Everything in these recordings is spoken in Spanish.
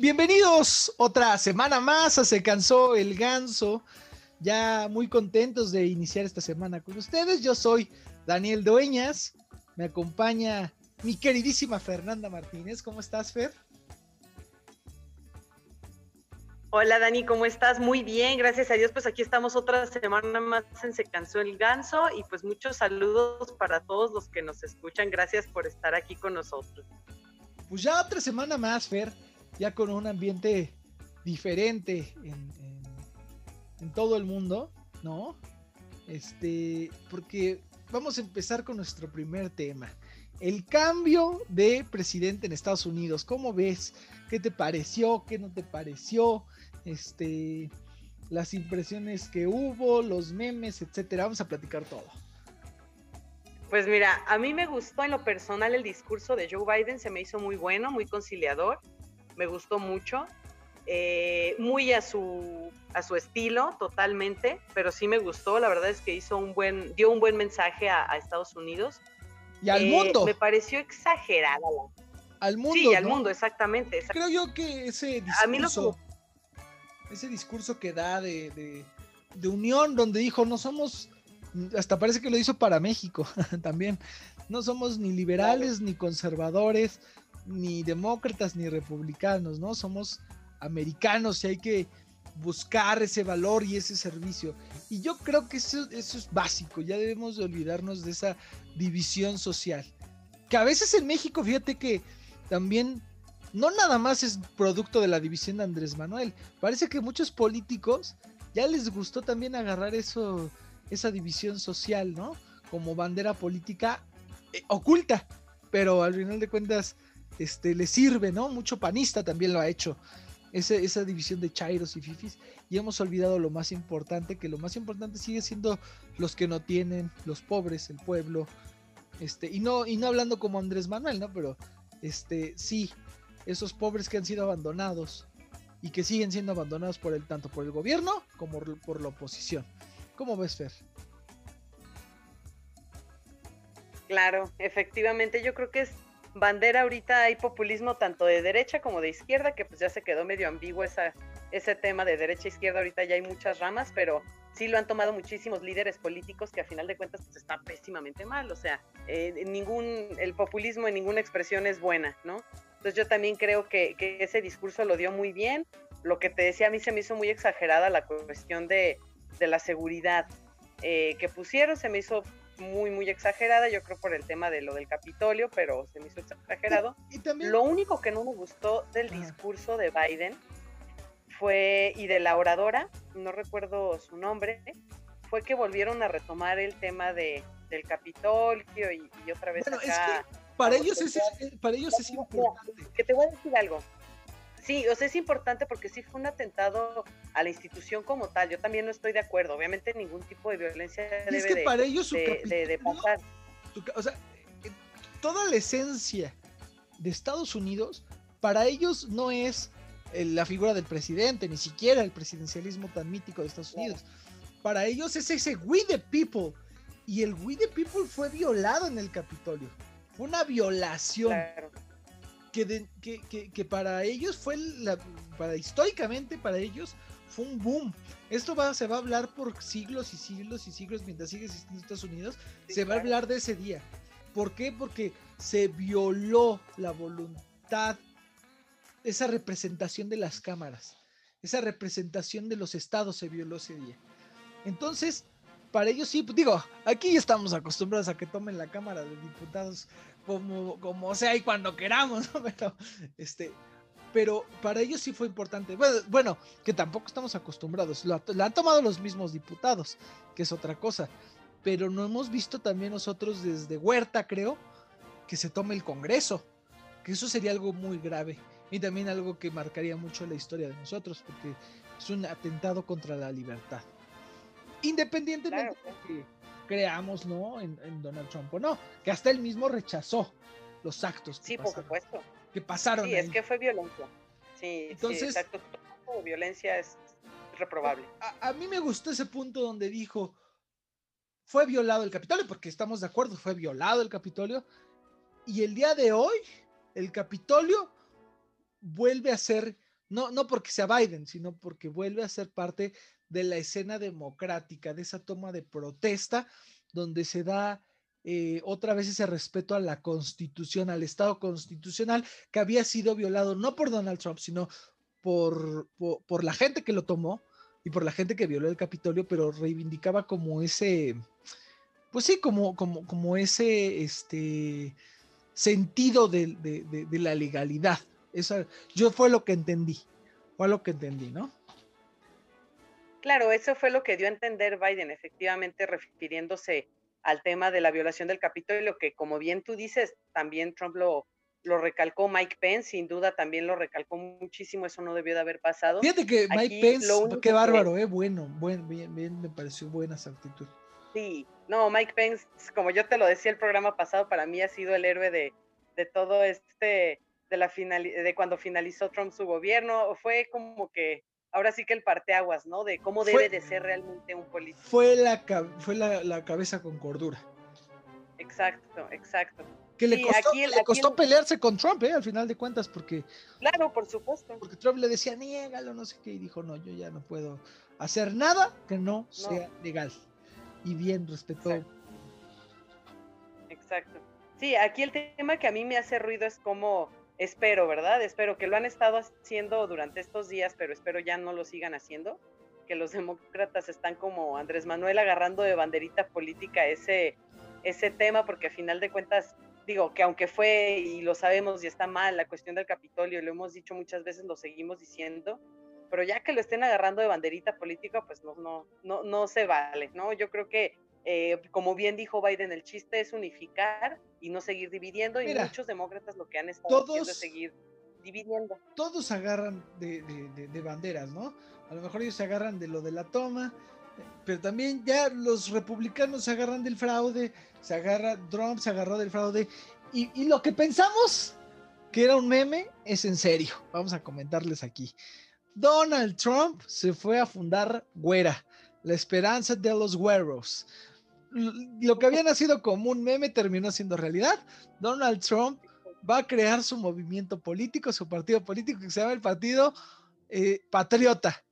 Bienvenidos otra semana más a Se Cansó el Ganso. Ya muy contentos de iniciar esta semana con ustedes. Yo soy Daniel Dueñas. Me acompaña mi queridísima Fernanda Martínez. ¿Cómo estás, Fer? Hola Dani, ¿cómo estás? Muy bien, gracias a Dios. Pues aquí estamos otra semana más en Se Cansó el Ganso y pues muchos saludos para todos los que nos escuchan. Gracias por estar aquí con nosotros. Pues ya otra semana más, Fer, ya con un ambiente diferente en, todo el mundo, ¿no? Este, porque vamos a empezar con nuestro primer tema. El cambio de presidente en Estados Unidos. ¿Cómo ves? ¿Qué te pareció? ¿Qué no te pareció? este, las impresiones que hubo, los memes, etcétera. Vamos a platicar todo. Pues mira, a mí me gustó en lo personal el discurso de Joe Biden, se me hizo muy bueno, muy conciliador, me gustó mucho, eh, muy a su, a su estilo totalmente, pero sí me gustó, la verdad es que hizo un buen, dio un buen mensaje a, Estados Unidos. Y al mundo. Me pareció exagerada. Al mundo. Sí, al mundo, exactamente, Creo yo que ese discurso... A mí lo ese discurso que da de, unión, donde dijo, no somos, hasta parece que lo hizo para México también, no somos ni liberales, ni conservadores, ni demócratas, ni republicanos, ¿no? Somos americanos y hay que buscar ese valor y ese servicio. Y yo creo que eso, es básico, ya debemos de olvidarnos de esa división social. Que a veces en México, fíjate que también no nada más es producto de la división de Andrés Manuel. Parece que muchos políticos ya les gustó también agarrar eso, esa división social, ¿no? Como bandera política eh, oculta, pero al final de cuentas, este, le sirve, ¿no? Mucho panista también lo ha hecho. esa división de chairos y fifis. Y hemos olvidado lo más importante, que lo más importante sigue siendo los que no tienen, los pobres, el pueblo. Este, y no, y no hablando como Andrés Manuel, ¿no? Pero este, sí, esos pobres que han sido abandonados y que siguen siendo abandonados por el tanto por el gobierno como por la oposición. ¿Cómo ves, Fer? Claro, efectivamente, yo creo que es bandera ahorita hay populismo tanto de derecha como de izquierda, que pues ya se quedó medio ambiguo esa, ese tema de derecha e izquierda, ahorita ya hay muchas ramas, pero sí lo han tomado muchísimos líderes políticos que a final de cuentas pues está pésimamente mal, o sea, eh, ningún, el populismo en ninguna expresión es buena, ¿no? Entonces yo también creo que, ese discurso lo dio muy bien. Lo que te decía a mí se me hizo muy exagerada la cuestión de, la seguridad eh, que pusieron, se me hizo muy, muy exagerada, yo creo por el tema de lo del Capitolio, pero se me hizo exagerado. Lo único que no me gustó del discurso de Biden fue, y de la oradora, no recuerdo su nombre, fue que volvieron a retomar el tema de, del Capitolio y, otra vez acá para ellos es, para ellos es importante. Que te voy a decir algo. Sí, o sea, es importante porque sí fue un atentado a la institución como tal. Yo también no estoy de acuerdo. Obviamente ningún tipo de violencia debe es que para ellos de, pasar. o sea, eh, toda la esencia de Estados Unidos, para ellos no es eh, la figura del presidente, ni siquiera el presidencialismo tan mítico de Estados Unidos. Para ellos es ese we the people. Y el we the people fue violado en el Capitolio una violación. Que, que, para ellos fue la, para históricamente para ellos fue un boom. Esto va, se va a hablar por siglos y siglos y siglos mientras sigue existiendo Estados Unidos. se va a hablar de ese día. ¿Por qué? Porque se violó la voluntad, esa representación de las cámaras, esa representación de los estados se violó ese día. Entonces, para ellos sí, pues, digo, aquí estamos acostumbrados a que tomen la Cámara de Diputados como, como sea y cuando queramos, ¿no? Pero, este, pero para ellos sí fue importante. Bueno, que tampoco estamos acostumbrados. Lo, han tomado los mismos diputados, que es otra cosa. Pero no hemos visto también nosotros desde Huerta, creo, que se tome el Congreso. Que eso sería algo muy grave. Y también algo que marcaría mucho la historia de nosotros, porque es un atentado contra la libertad. Independientemente de que creamos, ¿no? En, Donald Trump o no, que hasta él mismo rechazó los actos. Que sí, por supuesto. Que pasaron. Sí, es que fue violencia. Sí, Entonces, sí, exacto. Violencia es reprobable. A, mí me gustó ese punto donde dijo, fue violado el Capitolio, porque estamos de acuerdo, fue violado el Capitolio. Y el día de hoy, el Capitolio vuelve a ser No, no porque sea Biden, sino porque vuelve a ser parte de la escena democrática, de esa toma de protesta donde se da eh, otra vez ese respeto a la constitución, al Estado constitucional que había sido violado no por Donald Trump, sino por, por, la gente que lo tomó y por la gente que violó el Capitolio, pero reivindicaba como ese, pues sí, como, como, como ese este, sentido de, de la legalidad. Eso, yo fue lo que entendí, fue lo que entendí, ¿no? Claro, eso fue lo que dio a entender Biden, efectivamente refiriéndose al tema de la violación del Capitolio, que como bien tú dices, también Trump lo, lo recalcó, Mike Pence sin duda también lo recalcó muchísimo, eso no debió de haber pasado. Fíjate que Mike Pence, qué bárbaro, eh, bueno, buen, bien, bien, me pareció buena esa actitud. Sí, no, Mike Pence, como yo te lo decía el programa pasado, para mí ha sido el héroe de, de todo este, de la final, de cuando finalizó Trump su gobierno, fue como que ahora sí que el parteaguas, ¿no? De cómo debe de ser realmente un político. Fue la, fue la, cabeza con cordura. Exacto, exacto. Que le costó, le costó pelearse con Trump, ¿eh? Al final de cuentas, porque... Claro, por supuesto. Porque Trump le decía, niégalo, no sé qué, y dijo, no, yo ya no puedo hacer nada que no, sea legal. Y bien, respetó. Exacto. Exacto. Sí, aquí el tema que a mí me hace ruido es cómo espero, ¿verdad? Espero que lo han estado haciendo durante estos días, pero espero ya no lo sigan haciendo, que los demócratas están como Andrés Manuel agarrando de banderita política ese, ese tema, porque a final de cuentas, digo, que aunque fue, y lo sabemos y está mal, la cuestión del Capitolio, lo hemos dicho muchas veces, lo seguimos diciendo, pero ya que lo estén agarrando de banderita política, pues no, no, no, no se vale, ¿no? Yo creo que eh, como bien dijo Biden, el chiste es unificar y no seguir dividiendo, y muchos demócratas lo que han estado haciendo es seguir dividiendo. Todos agarran de, banderas, ¿no? A lo mejor ellos se agarran de lo de la toma, pero también ya los republicanos se agarran del fraude, se agarra, Trump se agarró del fraude, y, y lo que pensamos que era un meme es en serio. Vamos a comentarles aquí. Donald Trump se fue a fundar Güera, la esperanza de los güeros lo que había nacido como un meme terminó siendo realidad. Donald Trump va a crear su movimiento político, su partido político que se llama el Partido eh, Patriota.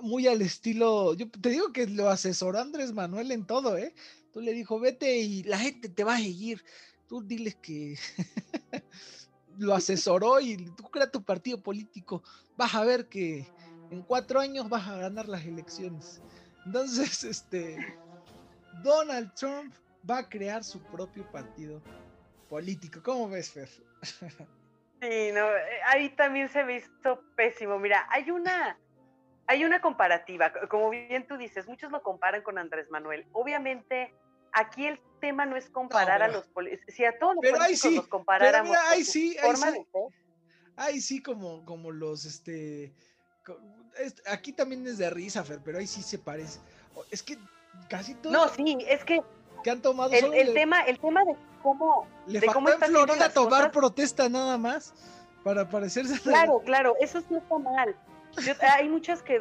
Muy al estilo, yo te digo que lo asesoró Andrés Manuel en todo, ¿eh? Tú le dijo, vete y la gente te va a seguir. Tú diles que lo asesoró y tú crea tu partido político. Vas a ver que en cuatro años vas a ganar las elecciones. Entonces, este, Donald Trump va a crear su propio partido político. ¿Cómo ves, Fer? Sí, no, eh, ahí también se me hizo pésimo. Mira, hay una, hay una comparativa, como bien tú dices, muchos lo comparan con Andrés Manuel. Obviamente, aquí el tema no es comparar a los políticos, si a todos los políticos los comparáramos pero ahí sí, ahí sí, ahí sí como, como los, este, aquí también es de risa, Fer, pero ahí sí se parece. Es que casi todo. No, sí, es que. Que han tomado el, tema, el tema de cómo. Le de cómo en Florida tomar protesta nada más para parecerse. Claro, claro, eso sí está mal. hay muchas que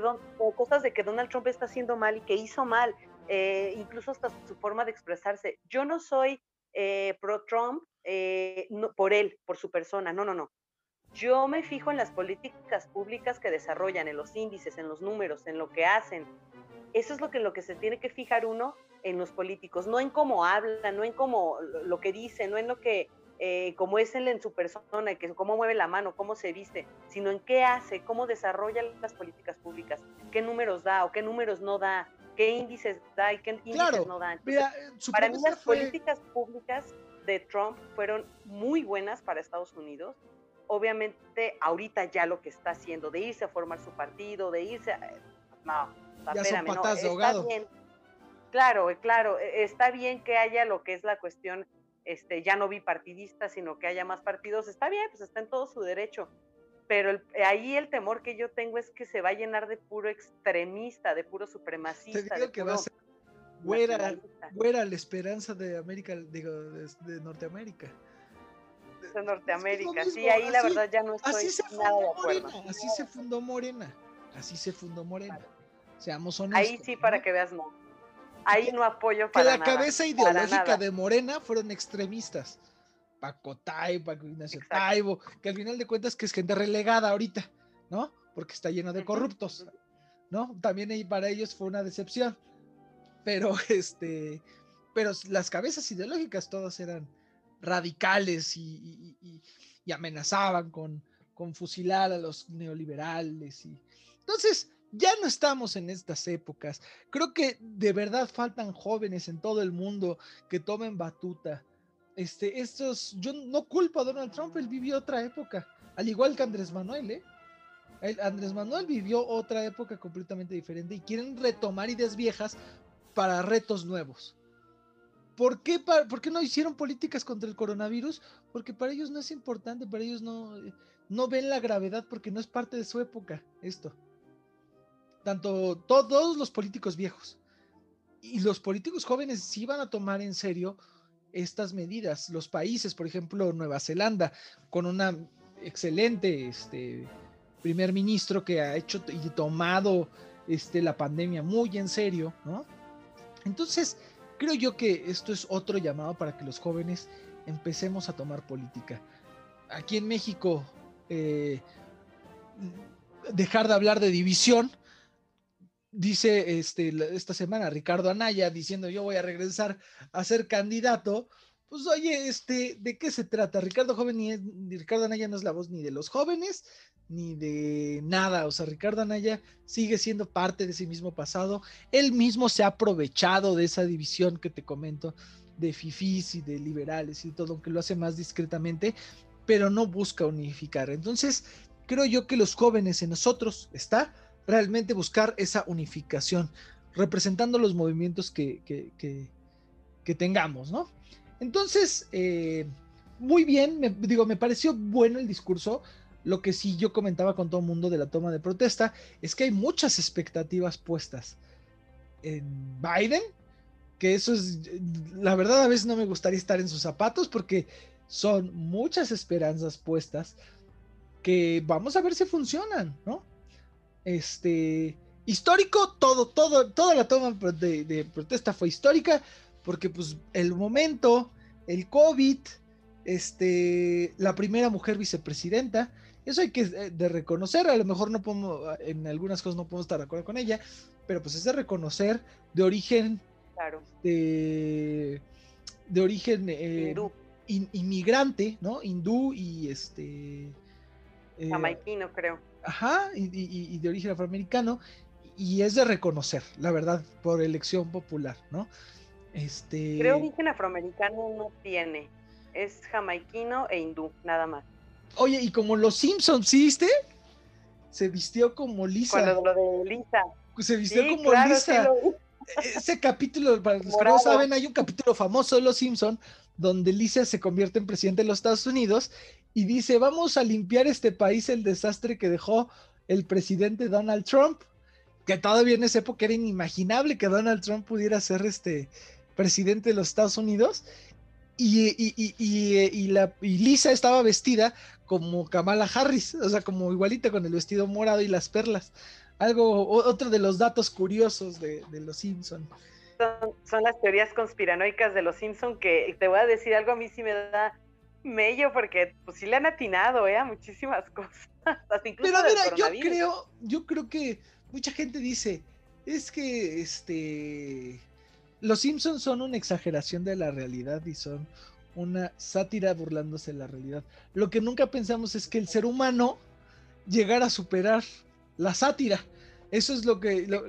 cosas de que Donald Trump está haciendo mal y que hizo mal, eh, incluso hasta su forma de expresarse. Yo no soy eh, pro Trump eh, por él, por su persona, no, no, no. Yo me fijo en las políticas públicas que desarrollan, en los índices, en los números, en lo que hacen, eso es lo que, lo que se tiene que fijar uno en los políticos, no en cómo habla, no en cómo lo que dice, no en lo que, eh, cómo es él en su persona, que cómo mueve la mano, cómo se viste, sino en qué hace, cómo desarrolla las políticas públicas, qué números da o qué números no da, qué índices da y qué índices no da. para mí las políticas públicas de Trump fueron muy buenas para Estados Unidos. Obviamente ahorita ya lo que está haciendo de irse a formar su partido, de irse, a, no, ya son patas de ahogado. Claro, claro, e, está bien que haya lo que es la cuestión, este, ya no bipartidista, sino que haya más partidos, está bien, pues está en todo su derecho. Pero ahí el temor que yo tengo es que se va a llenar de puro extremista, de puro supremacista. Te que va a ser güera, la esperanza de América, digo, de, Norteamérica. De Norteamérica, sí, ahí la verdad ya no estoy nada de acuerdo. así se fundó Morena, así se fundó Morena. Seamos honestos. Ahí sí, para que veas, no. Ahí no apoyo para Que la cabeza ideológica de Morena fueron extremistas. Paco Taibo, Paco Ignacio Taibo, que al final de cuentas que es gente relegada ahorita, ¿no? Porque está lleno de corruptos, ¿no? También para ellos fue una decepción. Pero este, pero las cabezas ideológicas todas eran radicales y, amenazaban con, con, fusilar a los neoliberales. Y... Entonces, ya no estamos en estas épocas. Creo que de verdad faltan jóvenes en todo el mundo que tomen batuta. Este, estos, yo no culpo a Donald Trump, él vivió otra época, al igual que Andrés Manuel, ¿eh? Andrés Manuel vivió otra época completamente diferente y quieren retomar ideas viejas para retos nuevos. ¿Por qué, ¿Por qué no hicieron políticas contra el coronavirus? Porque para ellos no es importante, para ellos no, no ven la gravedad porque no es parte de su época esto. Tanto todos los políticos viejos y los políticos jóvenes sí van a tomar en serio estas medidas. Los países, por ejemplo, Nueva Zelanda, con una excelente este, primer ministro que ha hecho y tomado este, la pandemia muy en serio, ¿no? Entonces, creo yo que esto es otro llamado para que los jóvenes empecemos a tomar política. Aquí en México, eh, dejar de hablar de división, dice este, esta semana Ricardo Anaya diciendo yo voy a regresar a ser candidato, pues oye, este, ¿de qué se trata? Ricardo Joven ni Ricardo Anaya no es la voz ni de los jóvenes ni de nada, o sea, Ricardo Anaya sigue siendo parte de ese mismo pasado, él mismo se ha aprovechado de esa división que te comento de fifís y de liberales y todo, aunque lo hace más discretamente, pero no busca unificar. Entonces, creo yo que los jóvenes en nosotros está realmente buscar esa unificación, representando los movimientos que, que, tengamos, ¿no? Entonces, eh, muy bien, me, digo, me pareció bueno el discurso. Lo que sí yo comentaba con todo el mundo de la toma de protesta es que hay muchas expectativas puestas en Biden, que eso es, la verdad a veces no me gustaría estar en sus zapatos porque son muchas esperanzas puestas que vamos a ver si funcionan, ¿no? Este, histórico, todo, todo, toda la toma de, protesta fue histórica, porque pues el momento, el COVID, este, la primera mujer vicepresidenta, eso hay que eh, de reconocer, a lo mejor no podemos, en algunas cosas no podemos estar de acuerdo con ella, pero pues es de reconocer de origen, de, de origen eh, inmigrante, ¿no? Hindú y este... Eh, Jamaiquino, creo Ajá, y, de origen afroamericano, y es de reconocer, la verdad, por elección popular, ¿no? Este... Creo origen afroamericano no tiene, es jamaiquino e hindú, nada más. Oye, y como los Simpsons, ¿sí Se vistió como Lisa. Con lo de Lisa. Se vistió como Lisa. Ese capítulo, para los que no saben, hay un capítulo famoso de Los Simpsons donde Lisa se convierte en presidente de los Estados Unidos y dice, vamos a limpiar este país el desastre que dejó el presidente Donald Trump, que todavía en esa época era inimaginable que Donald Trump pudiera ser este presidente de los Estados Unidos. Y, Lisa estaba vestida como Kamala Harris, o sea, como igualita con el vestido morado y las perlas. Algo, otro de los datos curiosos de, los Simpson. Son, las teorías conspiranoicas de los Simpson que te voy a decir algo, a mí sí me da mello porque pues sí le han atinado ¿eh? a muchísimas cosas. Pero mira, yo creo, yo creo que mucha gente dice, es que este los Simpsons son una exageración de la realidad y son una sátira burlándose de la realidad. Lo que nunca pensamos es que el ser humano llegara a superar la sátira. Eso es lo que, lo,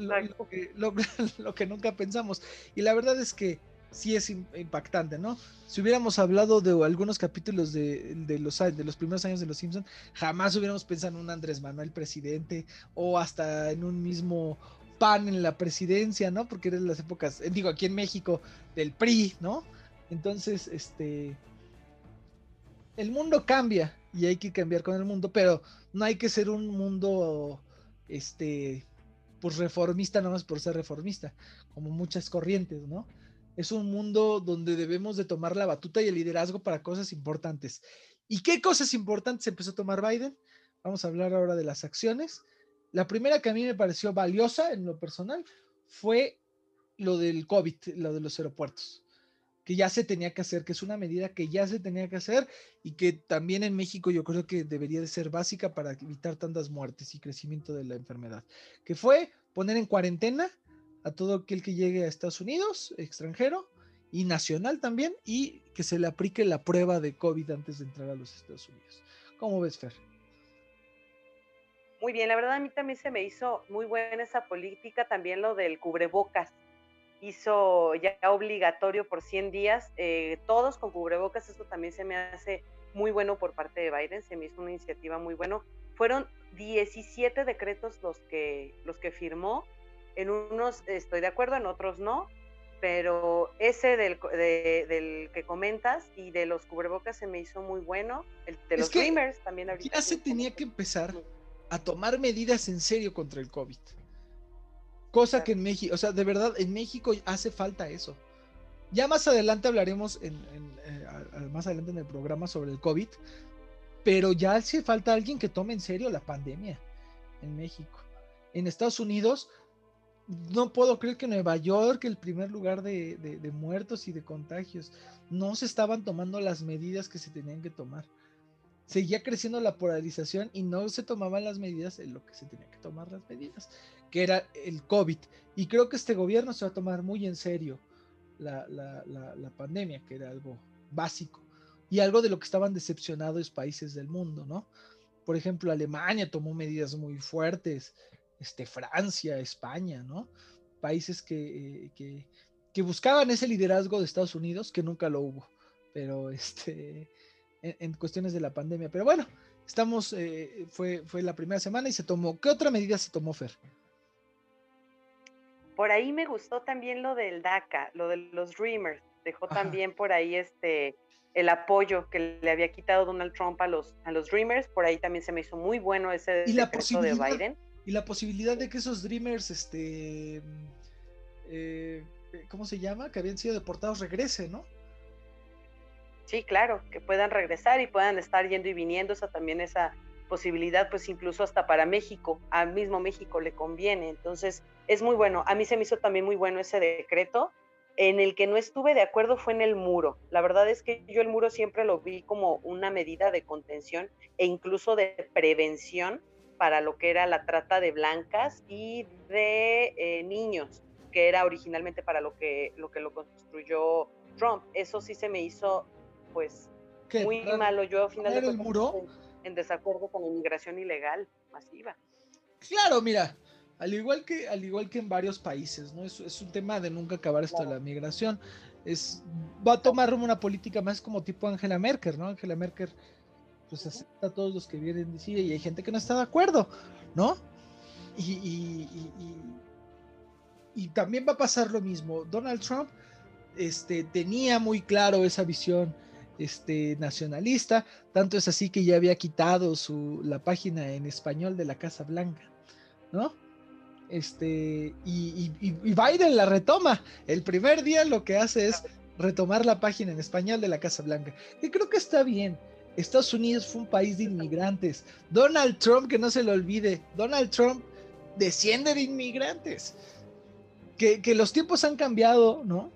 que, lo que nunca pensamos. Y la verdad es que sí es impactante, ¿no? Si hubiéramos hablado de algunos capítulos de, los, de los primeros años de Los Simpsons, jamás hubiéramos pensado en un Andrés Manuel presidente o hasta en un mismo PAN en la presidencia, ¿no? Porque eran las épocas, eh, digo, aquí en México, del PRI, ¿no? Entonces, este, el mundo cambia y hay que cambiar con el mundo, pero no hay que ser un mundo, este, pues reformista nada más por ser reformista, como muchas corrientes, ¿no? es un mundo donde debemos de tomar la batuta y el liderazgo para cosas importantes. ¿Y qué cosas importantes empezó a tomar Biden? Vamos a hablar ahora de las acciones. La primera que a mí me pareció valiosa en lo personal fue lo del COVID, lo de los aeropuertos. Que ya se tenía que hacer, que es una medida que ya se tenía que hacer y que también en México yo creo que debería de ser básica para evitar tantas muertes y crecimiento de la enfermedad, que fue poner en cuarentena a todo aquel que llegue a Estados Unidos, extranjero y nacional también, y que se le aplique la prueba de COVID antes de entrar a los Estados Unidos. ¿Cómo ves, Fer? Muy bien, la verdad a mí también se me hizo muy buena esa política, también lo del cubrebocas hizo ya obligatorio por 100 días, eh, todos con cubrebocas, eso también se me hace muy bueno por parte de Biden, se me hizo una iniciativa muy bueno. Fueron 17 decretos los que, los que firmó, en unos estoy de acuerdo, en otros no, pero ese del, del que comentas y de los cubrebocas se me hizo muy bueno, el de los Dreamers también ahorita. Ya se tenía que empezar a tomar medidas en serio contra el COVID. Cosa que en México, o sea, de verdad, en México hace falta eso. Ya más adelante hablaremos, en, eh, más adelante en el programa sobre el COVID, pero ya hace falta alguien que tome en serio la pandemia en México. En Estados Unidos, no puedo creer que Nueva York, el primer lugar de, de, muertos y de contagios, no se estaban tomando las medidas que se tenían que tomar. Seguía creciendo la polarización y no se tomaban las medidas en lo que se tenía que tomar las medidas que era el COVID. Y creo que este gobierno se va a tomar muy en serio la, pandemia, que era algo básico y algo de lo que estaban decepcionados países del mundo, ¿no? Por ejemplo, Alemania tomó medidas muy fuertes, este, Francia, España, ¿no? Países que, eh, que, buscaban ese liderazgo de Estados Unidos, que nunca lo hubo, pero este, en, cuestiones de la pandemia. Pero bueno, estamos, eh, fue, fue la primera semana y se tomó, ¿qué otra medida se tomó, Fer? Por ahí me gustó también lo del DACA, lo de los Dreamers. Dejó también por ahí este el apoyo que le había quitado Donald Trump a los, a los Dreamers. Por ahí también se me hizo muy bueno ese ¿Y la de Biden. Y la posibilidad de que esos Dreamers, este, eh, ¿cómo se llama? Que habían sido deportados, regresen, ¿no? Sí, claro, que puedan regresar y puedan estar yendo y viniendo. Esa también esa posibilidad, pues incluso hasta para México, al mismo México le conviene. Entonces, es muy bueno. A mí se me hizo también muy bueno ese decreto. En el que no estuve de acuerdo fue en el muro. La verdad es que yo el muro siempre lo vi como una medida de contención e incluso de prevención para lo que era la trata de blancas y de eh, niños, que era originalmente para lo que lo que lo construyó Trump. Eso sí se me hizo, pues, muy malo. Yo, al final de el muro? en desacuerdo con la inmigración ilegal masiva. Claro, mira, al igual que, al igual que en varios países, ¿no? Es, es un tema de nunca acabar esto de la migración. Es, va a tomar una política más como tipo Angela Merkel, ¿no? Angela Merkel pues acepta a todos los que vienen de Siria y hay gente que no está de acuerdo, ¿no? Y, y, y, también va a pasar lo mismo. Donald Trump este, tenía muy claro esa visión este, nacionalista, tanto es así que ya había quitado su, la página en español de la Casa Blanca, ¿no? Este, y, Biden la retoma. El primer día lo que hace es retomar la página en español de la Casa Blanca. Y creo que está bien. Estados Unidos fue un país de inmigrantes. Donald Trump, que no se lo olvide, Donald Trump desciende de inmigrantes. Que, que los tiempos han cambiado, ¿no?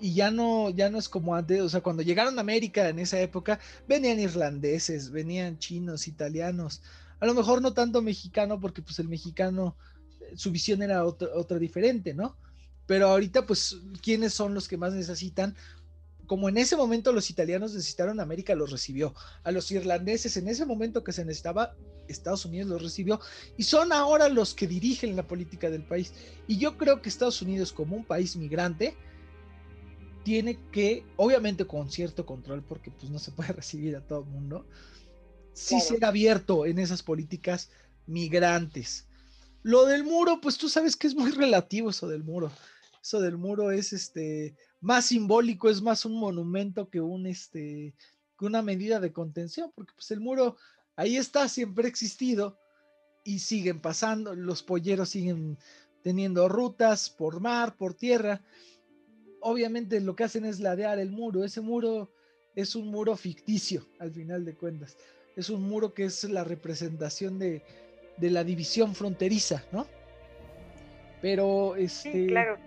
Y ya no, ya no es como antes, o sea, cuando llegaron a América en esa época, venían irlandeses, venían chinos, italianos, a lo mejor no tanto mexicano, porque pues el mexicano, eh, su visión era otra, diferente, ¿no? Pero ahorita, pues, ¿quiénes son los que más necesitan? Como en ese momento los italianos necesitaron, América los recibió. A los irlandeses, en ese momento que se necesitaba, Estados Unidos los recibió. Y son ahora los que dirigen la política del país. Y yo creo que Estados Unidos, como un país migrante, tiene que, obviamente con cierto control, porque pues no se puede recibir a todo el mundo, sí ser abierto en esas políticas migrantes. Lo del muro, pues tú sabes que es muy relativo eso del muro. Eso del muro es este más simbólico, es más un monumento que un este que una medida de contención, porque pues el muro ahí está, siempre ha existido y siguen pasando, los polleros siguen teniendo rutas por mar, por tierra obviamente lo que hacen es ladear el muro. Ese muro es un muro ficticio, al final de cuentas. Es un muro que es la representación de, la división fronteriza, ¿no? Pero este. claro.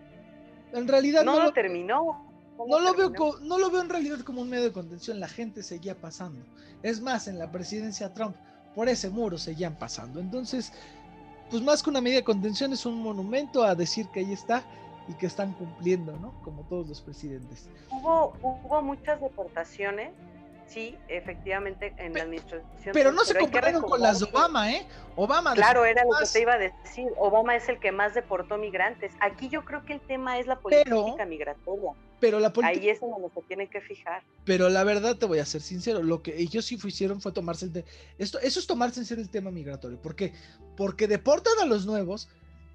En realidad no, lo terminó. no lo, veo no lo veo en realidad como un medio de contención, la gente seguía pasando. Es más, en la presidencia Trump, por ese muro seguían pasando. Entonces, pues más que una medida de contención, es un monumento a decir que ahí está y que están cumpliendo, ¿no? Como todos los presidentes. Hubo, hubo muchas deportaciones sí, efectivamente, en la administración. Pero no se compararon con las de Obama, ¿eh? Obama. Claro, era lo que te iba a decir. Obama es el que más deportó migrantes. Aquí yo creo que el tema es la política migratoria. Pero la política... Ahí es en donde se tienen que fijar. Pero la verdad, te voy a ser sincero, lo que ellos sí hicieron fue tomarse el... Esto, eso es tomarse en serio el tema migratorio. ¿Por qué? Porque deportan a los nuevos,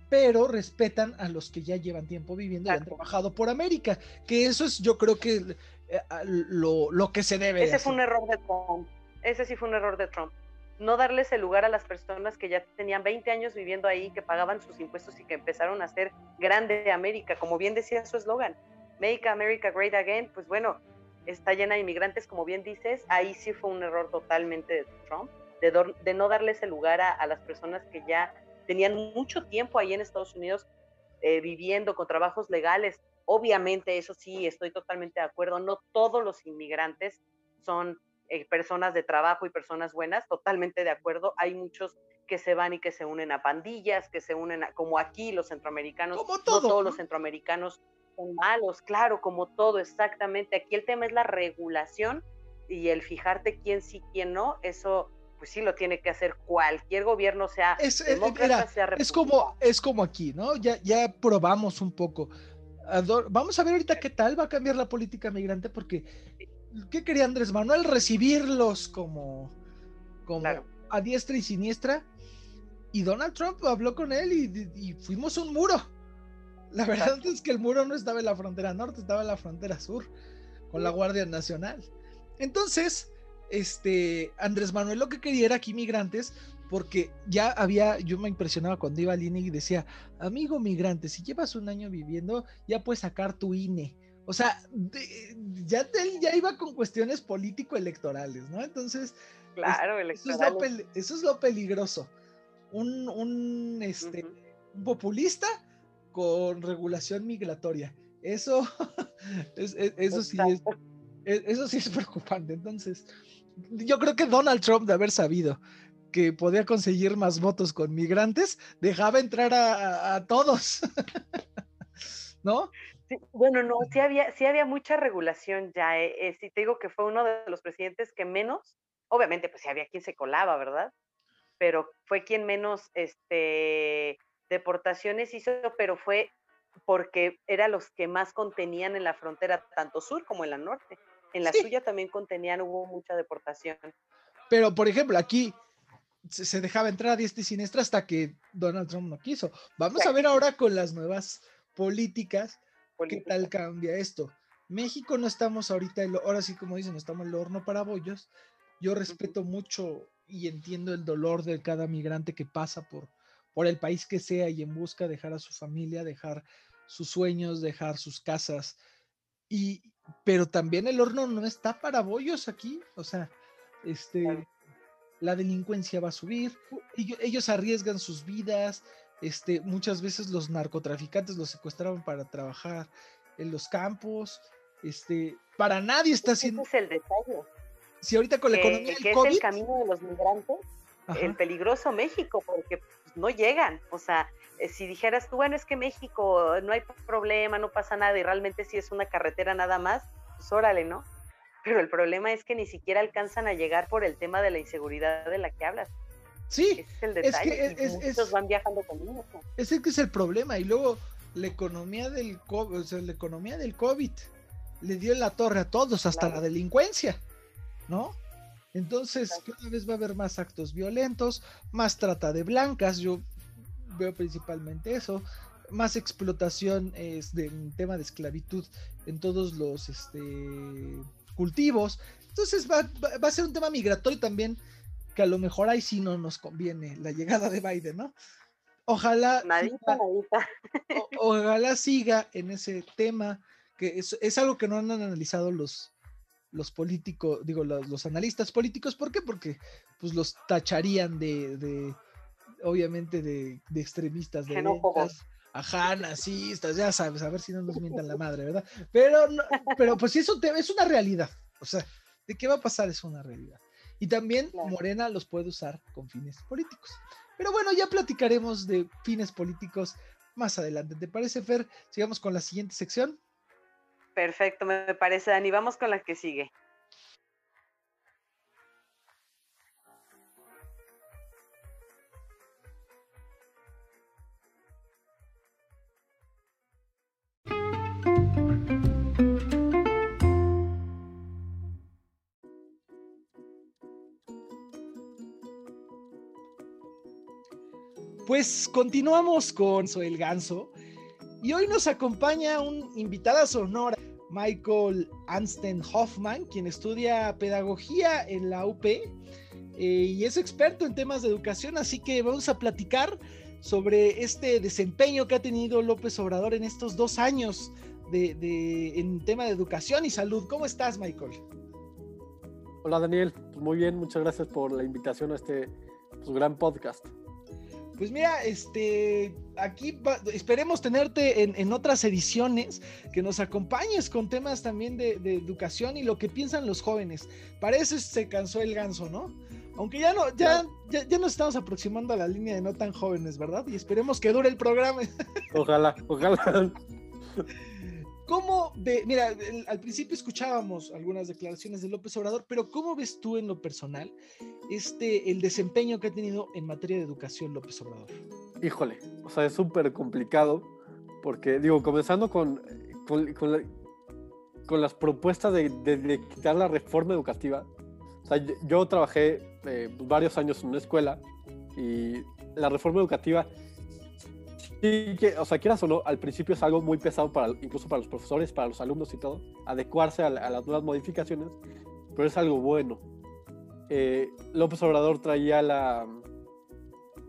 pero respetan a los que ya llevan tiempo viviendo y han trabajado por América. Que eso es, yo creo que eh, lo, lo, que se debe. Ese fue un error de Trump. Ese sí fue un error de Trump. No darles el lugar a las personas que ya tenían 20 años viviendo ahí, que pagaban sus impuestos y que empezaron a ser grande América, como bien decía su eslogan, Make America Great Again. Pues bueno, está llena de inmigrantes, como bien dices. Ahí sí fue un error totalmente de Trump, de, de no darles el lugar a, a, las personas que ya tenían mucho tiempo ahí en Estados Unidos eh, viviendo con trabajos legales, Obviamente, eso sí, estoy totalmente de acuerdo, no todos los inmigrantes son eh, personas de trabajo y personas buenas, totalmente de acuerdo. Hay muchos que se van y que se unen a pandillas, que se unen a, como aquí los centroamericanos, como no todos los centroamericanos son malos, claro, como todo, exactamente. Aquí el tema es la regulación y el fijarte quién sí, quién no, eso pues sí lo tiene que hacer cualquier gobierno, sea es, eh, sea es como es como aquí, ¿no? Ya ya probamos un poco Vamos a ver ahorita qué tal va a cambiar la política migrante, porque ¿qué quería Andrés Manuel? Recibirlos como, como a diestra y siniestra. Y Donald Trump habló con él y, fuimos un muro. La verdad es que el muro no estaba en la frontera norte, estaba en la frontera sur, con la Guardia Nacional. Entonces, este, Andrés Manuel lo que quería era que inmigrantes porque ya había, yo me impresionaba cuando iba al INE y decía, amigo migrante, si llevas un año viviendo, ya puedes sacar tu INE. O sea, ya, ya iba con cuestiones político-electorales, ¿no? Entonces, claro, eso, es lo, eso, es lo, peligroso. Un, un, este, un populista con regulación migratoria. Eso, eso sí es, eso sí es preocupante. Entonces, yo creo que Donald Trump de haber sabido que podía conseguir más votos con migrantes, dejaba entrar a, todos. ¿No? bueno, no, sí había, sí había mucha regulación ya. Eh, eh, te digo que fue uno de los presidentes que menos, obviamente, pues sí había quien se colaba, ¿verdad? Pero fue quien menos este, deportaciones hizo, pero fue porque era los que más contenían en la frontera, tanto sur como en la norte. En la suya también contenían, hubo mucha deportación. Pero, por ejemplo, aquí se dejaba entrar a diestra y siniestra hasta que Donald Trump no quiso. Vamos a ver ahora con las nuevas políticas qué tal cambia esto. México no estamos ahorita, ahora sí como dicen, estamos en el horno para bollos. Yo respeto mucho y entiendo el dolor de cada migrante que pasa por, por el país que sea y en busca de dejar a su familia, dejar sus sueños, dejar sus casas. Y, pero también el horno no está para bollos aquí, o sea, este, la delincuencia va a subir, ellos, arriesgan sus vidas, este, muchas veces los narcotraficantes los secuestraban para trabajar en los campos, este, para nadie está haciendo... Ese es el detalle. Si ahorita con la economía del COVID... es el camino de los migrantes, el peligroso México, porque no llegan, o sea, eh, si dijeras tú, bueno, es que México no hay problema, no pasa nada y realmente si es una carretera nada más, pues órale, ¿no? pero el problema es que ni siquiera alcanzan a llegar por el tema de la inseguridad de la que hablas. Sí, es el detalle. Es que van viajando conmigo. Ese que es el problema. Y luego la economía del COVID, o sea, la economía del COVID le dio en la torre a todos, hasta la delincuencia, ¿no? Entonces, cada vez va a haber más actos violentos, más trata de blancas, yo veo principalmente eso, más explotación es de un tema de esclavitud en todos los este cultivos. Entonces va, a ser un tema migratorio también, que a lo mejor ahí sí no nos conviene la llegada de Biden, ¿no? Ojalá. ojalá siga en ese tema, que es, algo que no han analizado los, los políticos, digo, los, analistas políticos. ¿Por qué? Porque pues los tacharían de, obviamente, de, extremistas, de Ajá, nazistas, ya sabes, a ver si no nos mientan la madre, ¿verdad? Pero, pero pues eso es una realidad. O sea, ¿de qué va a pasar? Es una realidad. Y también Morena los puede usar con fines políticos. Pero bueno, ya platicaremos de fines políticos más adelante. ¿Te parece, Fer? Sigamos con la siguiente sección. Perfecto, me parece, Dani. Vamos con la que sigue. Pues continuamos con Soy Ganso y hoy nos acompaña un invitado sonora, Michael Ansten Hoffman, quien estudia pedagogía en la UP eh, y es experto en temas de educación, así que vamos a platicar sobre este desempeño que ha tenido López Obrador en estos dos años de, en tema de educación y salud. ¿Cómo estás, Michael? Hola, Daniel. Pues muy bien, muchas gracias por la invitación a este pues, gran podcast. Pues mira, este, aquí esperemos tenerte en, otras ediciones, que nos acompañes con temas también de, educación y lo que piensan los jóvenes. Para eso se cansó el ganso, ¿no? Aunque ya no, ya, ya, ya, nos estamos aproximando a la línea de no tan jóvenes, ¿verdad? Y esperemos que dure el programa. Ojalá, ojalá. ¿Cómo ve, mira, al principio escuchábamos algunas declaraciones de López Obrador, pero ¿cómo ves tú en lo personal este, el desempeño que ha tenido en materia de educación López Obrador? Híjole, o sea, es súper complicado, porque digo, comenzando con, con, las propuestas de, quitar la reforma educativa, o sea, yo, trabajé eh, varios años en una escuela y la reforma educativa Sí, que, o sea, quieras o no, al principio es algo muy pesado para, incluso para los profesores, para los alumnos y todo, adecuarse a, las nuevas modificaciones, pero es algo bueno. Eh, López Obrador traía la,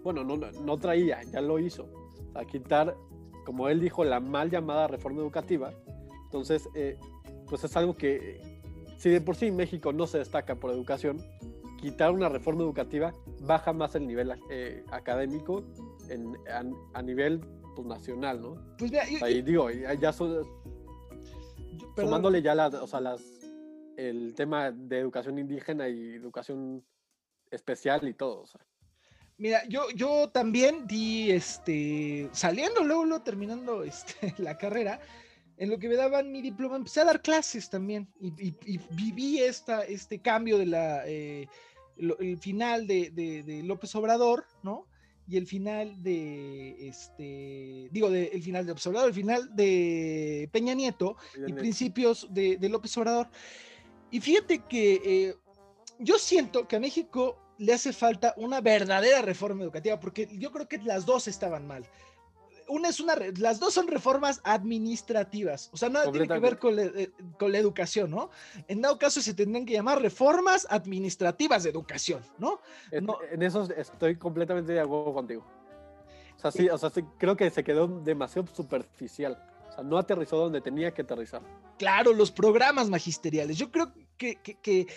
bueno, no, no traía, ya lo hizo, a quitar, como él dijo, la mal llamada reforma educativa. Entonces, eh, pues es algo que, si de por sí México no se destaca por educación, quitar una reforma educativa baja más el nivel eh, académico a, nivel pues, nacional, ¿no? Pues mira, y digo, ya son, sumándole ya las, o sea, las, el tema de educación indígena y educación especial y todo, o sea. Mira, yo, yo también di, este, saliendo luego, luego terminando este, la carrera, en lo que me daban mi diploma, empecé a dar clases también y, viví esta, este cambio de la, eh, el final de, de, López Obrador, ¿no? Y el final de este, digo, de, el final de Obrador, el final de Peña Nieto y principios de, López Obrador. Y fíjate que eh, yo siento que a México le hace falta una verdadera reforma educativa, porque yo creo que las dos estaban mal una es una, las dos son reformas administrativas, o sea, nada tiene que ver con, eh, con, la educación, ¿no? En dado caso se tendrían que llamar reformas administrativas de educación, ¿no? En, en eso estoy completamente de acuerdo contigo. O sea, sí, o sea, sí, creo que se quedó demasiado superficial. O sea, no aterrizó donde tenía que aterrizar. Claro, los programas magisteriales. Yo creo que, que, que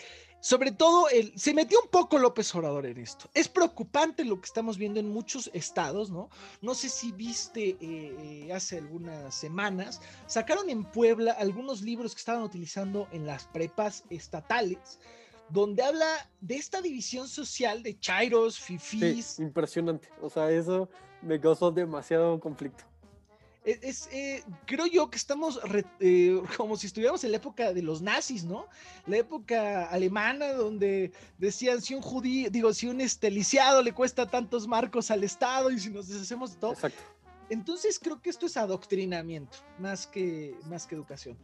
sobre todo, el, se metió un poco López Obrador en esto. Es preocupante lo que estamos viendo en muchos estados, ¿no? No sé si viste eh, eh, hace algunas semanas, sacaron en Puebla algunos libros que estaban utilizando en las prepas estatales, donde habla de esta división social de chairos, fifís. impresionante. O sea, eso me causó demasiado conflicto. Es, eh, creo yo que estamos eh, como si estuviéramos en la época de los nazis, ¿no? La época alemana donde decían si un judío, digo, si un esteliciado le cuesta tantos marcos al Estado y si nos deshacemos de todo. Exacto. Entonces creo que esto es adoctrinamiento más que, más que educación.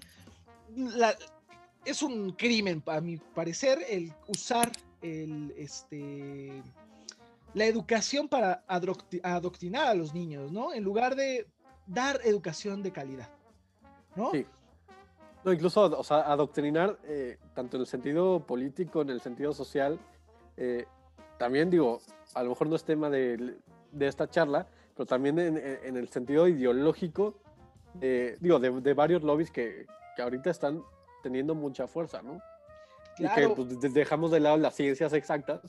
es un crimen, a mi parecer, el usar el, este, la educación para adoctrinar a los niños, ¿no? En lugar de dar educación de calidad, ¿no? Sí. No, incluso, o sea, adoctrinar, eh, tanto en el sentido político, en el sentido social, eh, también digo, a lo mejor no es tema de, de esta charla, pero también en, en el sentido ideológico, eh, digo, de, de, varios lobbies que, que, ahorita están teniendo mucha fuerza, ¿no? Y que pues, dejamos de lado las ciencias exactas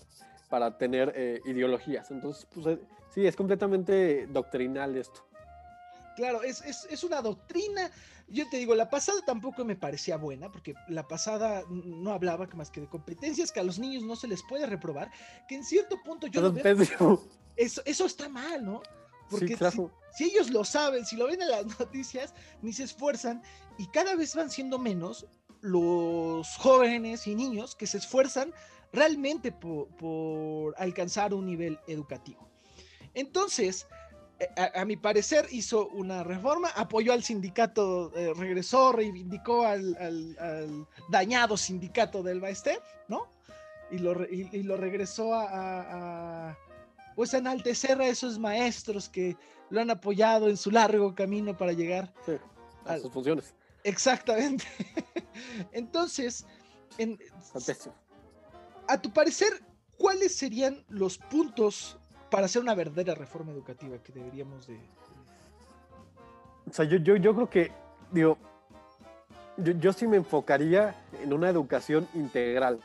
para tener ideologías. Entonces, pues, sí, es completamente doctrinal esto. Claro, es, es, es, una doctrina. Yo te digo, la pasada tampoco me parecía buena, porque la pasada no hablaba más que de competencias que a los niños no se les puede reprobar, que en cierto punto yo... Veo, eso, eso está mal, ¿no? Porque si, ellos lo saben, si lo ven en las noticias, ni se esfuerzan y cada vez van siendo menos los jóvenes y niños que se esfuerzan realmente por alcanzar un nivel educativo. Entonces, a, mi parecer hizo una reforma, apoyó al sindicato, eh, regresó, reivindicó al, dañado sindicato del Baester, ¿no? Y lo, lo regresó a, pues a enaltecer a esos maestros que lo han apoyado en su largo camino para llegar a, sus funciones. Exactamente. Entonces, en, a tu parecer, ¿cuáles serían los puntos para hacer una verdadera reforma educativa que deberíamos de... O sea, yo, yo, yo creo que, digo, yo, yo sí me enfocaría en una educación integral.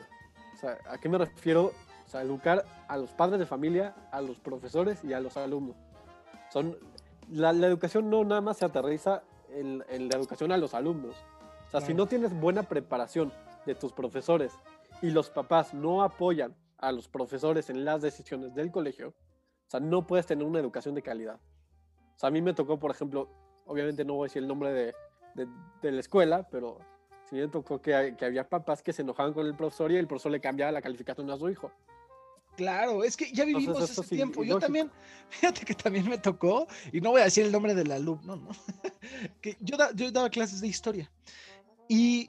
O sea, ¿a qué me refiero? O sea, educar a los padres de familia, a los profesores y a los alumnos. Son, la, la educación no nada más se aterriza en, en, la educación a los alumnos. O sea, si no tienes buena preparación de tus profesores y los papás no apoyan a los profesores en las decisiones del colegio, o sea, no puedes tener una educación de calidad. O sea, a mí me tocó, por ejemplo, obviamente no voy a decir el nombre de, de, la escuela, pero sí me tocó que, que, había papás que se enojaban con el profesor y el profesor le cambiaba la calificación a su hijo. Claro, es que ya vivimos ese tiempo. Yo también, fíjate que también me tocó, y no voy a decir el nombre del alumno, ¿no? que yo, yo daba clases de historia. Y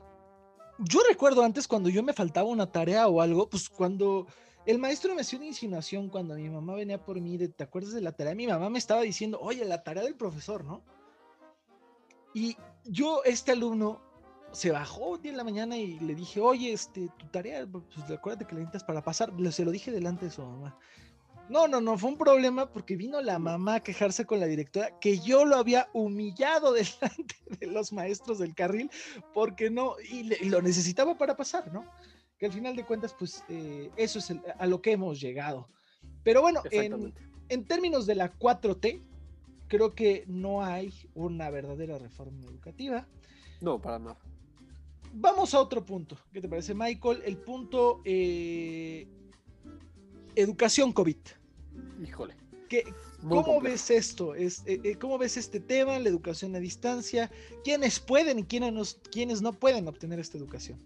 yo recuerdo antes cuando yo me faltaba una tarea o algo, pues cuando el maestro me hacía una insinuación cuando mi mamá venía por mí, de, ¿te acuerdas de la tarea? Mi mamá me estaba diciendo, oye, la tarea del profesor, ¿no? Y yo, este alumno, se bajó un día en la mañana y le dije, oye, este, tu tarea, pues acuérdate que la necesitas para pasar. Se lo dije delante de su mamá. No, no, no, fue un problema porque vino la mamá a quejarse con la directora que yo lo había humillado delante de los maestros del carril porque no, y, y lo necesitaba para pasar, ¿no? Que al final de cuentas, pues eh, eso es a lo que hemos llegado. Pero bueno, en, en, términos de la 4T, creo que no hay una verdadera reforma educativa. No, para nada. Vamos a otro punto. ¿Qué te parece, Michael? El punto eh, educación COVID. Híjole. ¿Cómo ves esto? Es, eh, ¿Cómo ves este tema, la educación a distancia? ¿Quiénes pueden y quiénes, quiénes no pueden obtener esta educación?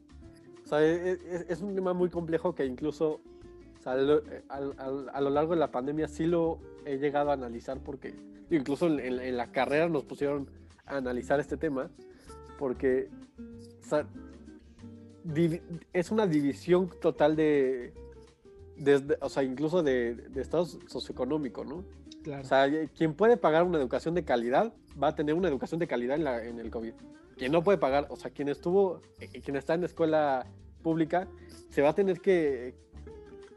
O sea, e, e, es, un tema muy complejo que incluso a, lo, largo de la pandemia sí lo he llegado a analizar porque incluso en, la carrera nos pusieron a analizar este tema porque es una división total de, o sea, incluso de, de estado socioeconómico, ¿no? Claro. O sea, quien puede pagar una educación de calidad va a tener una educación de calidad en, la, en el COVID quien no puede pagar, o sea, quien estuvo, eh, quien está en la escuela pública, se va a tener que,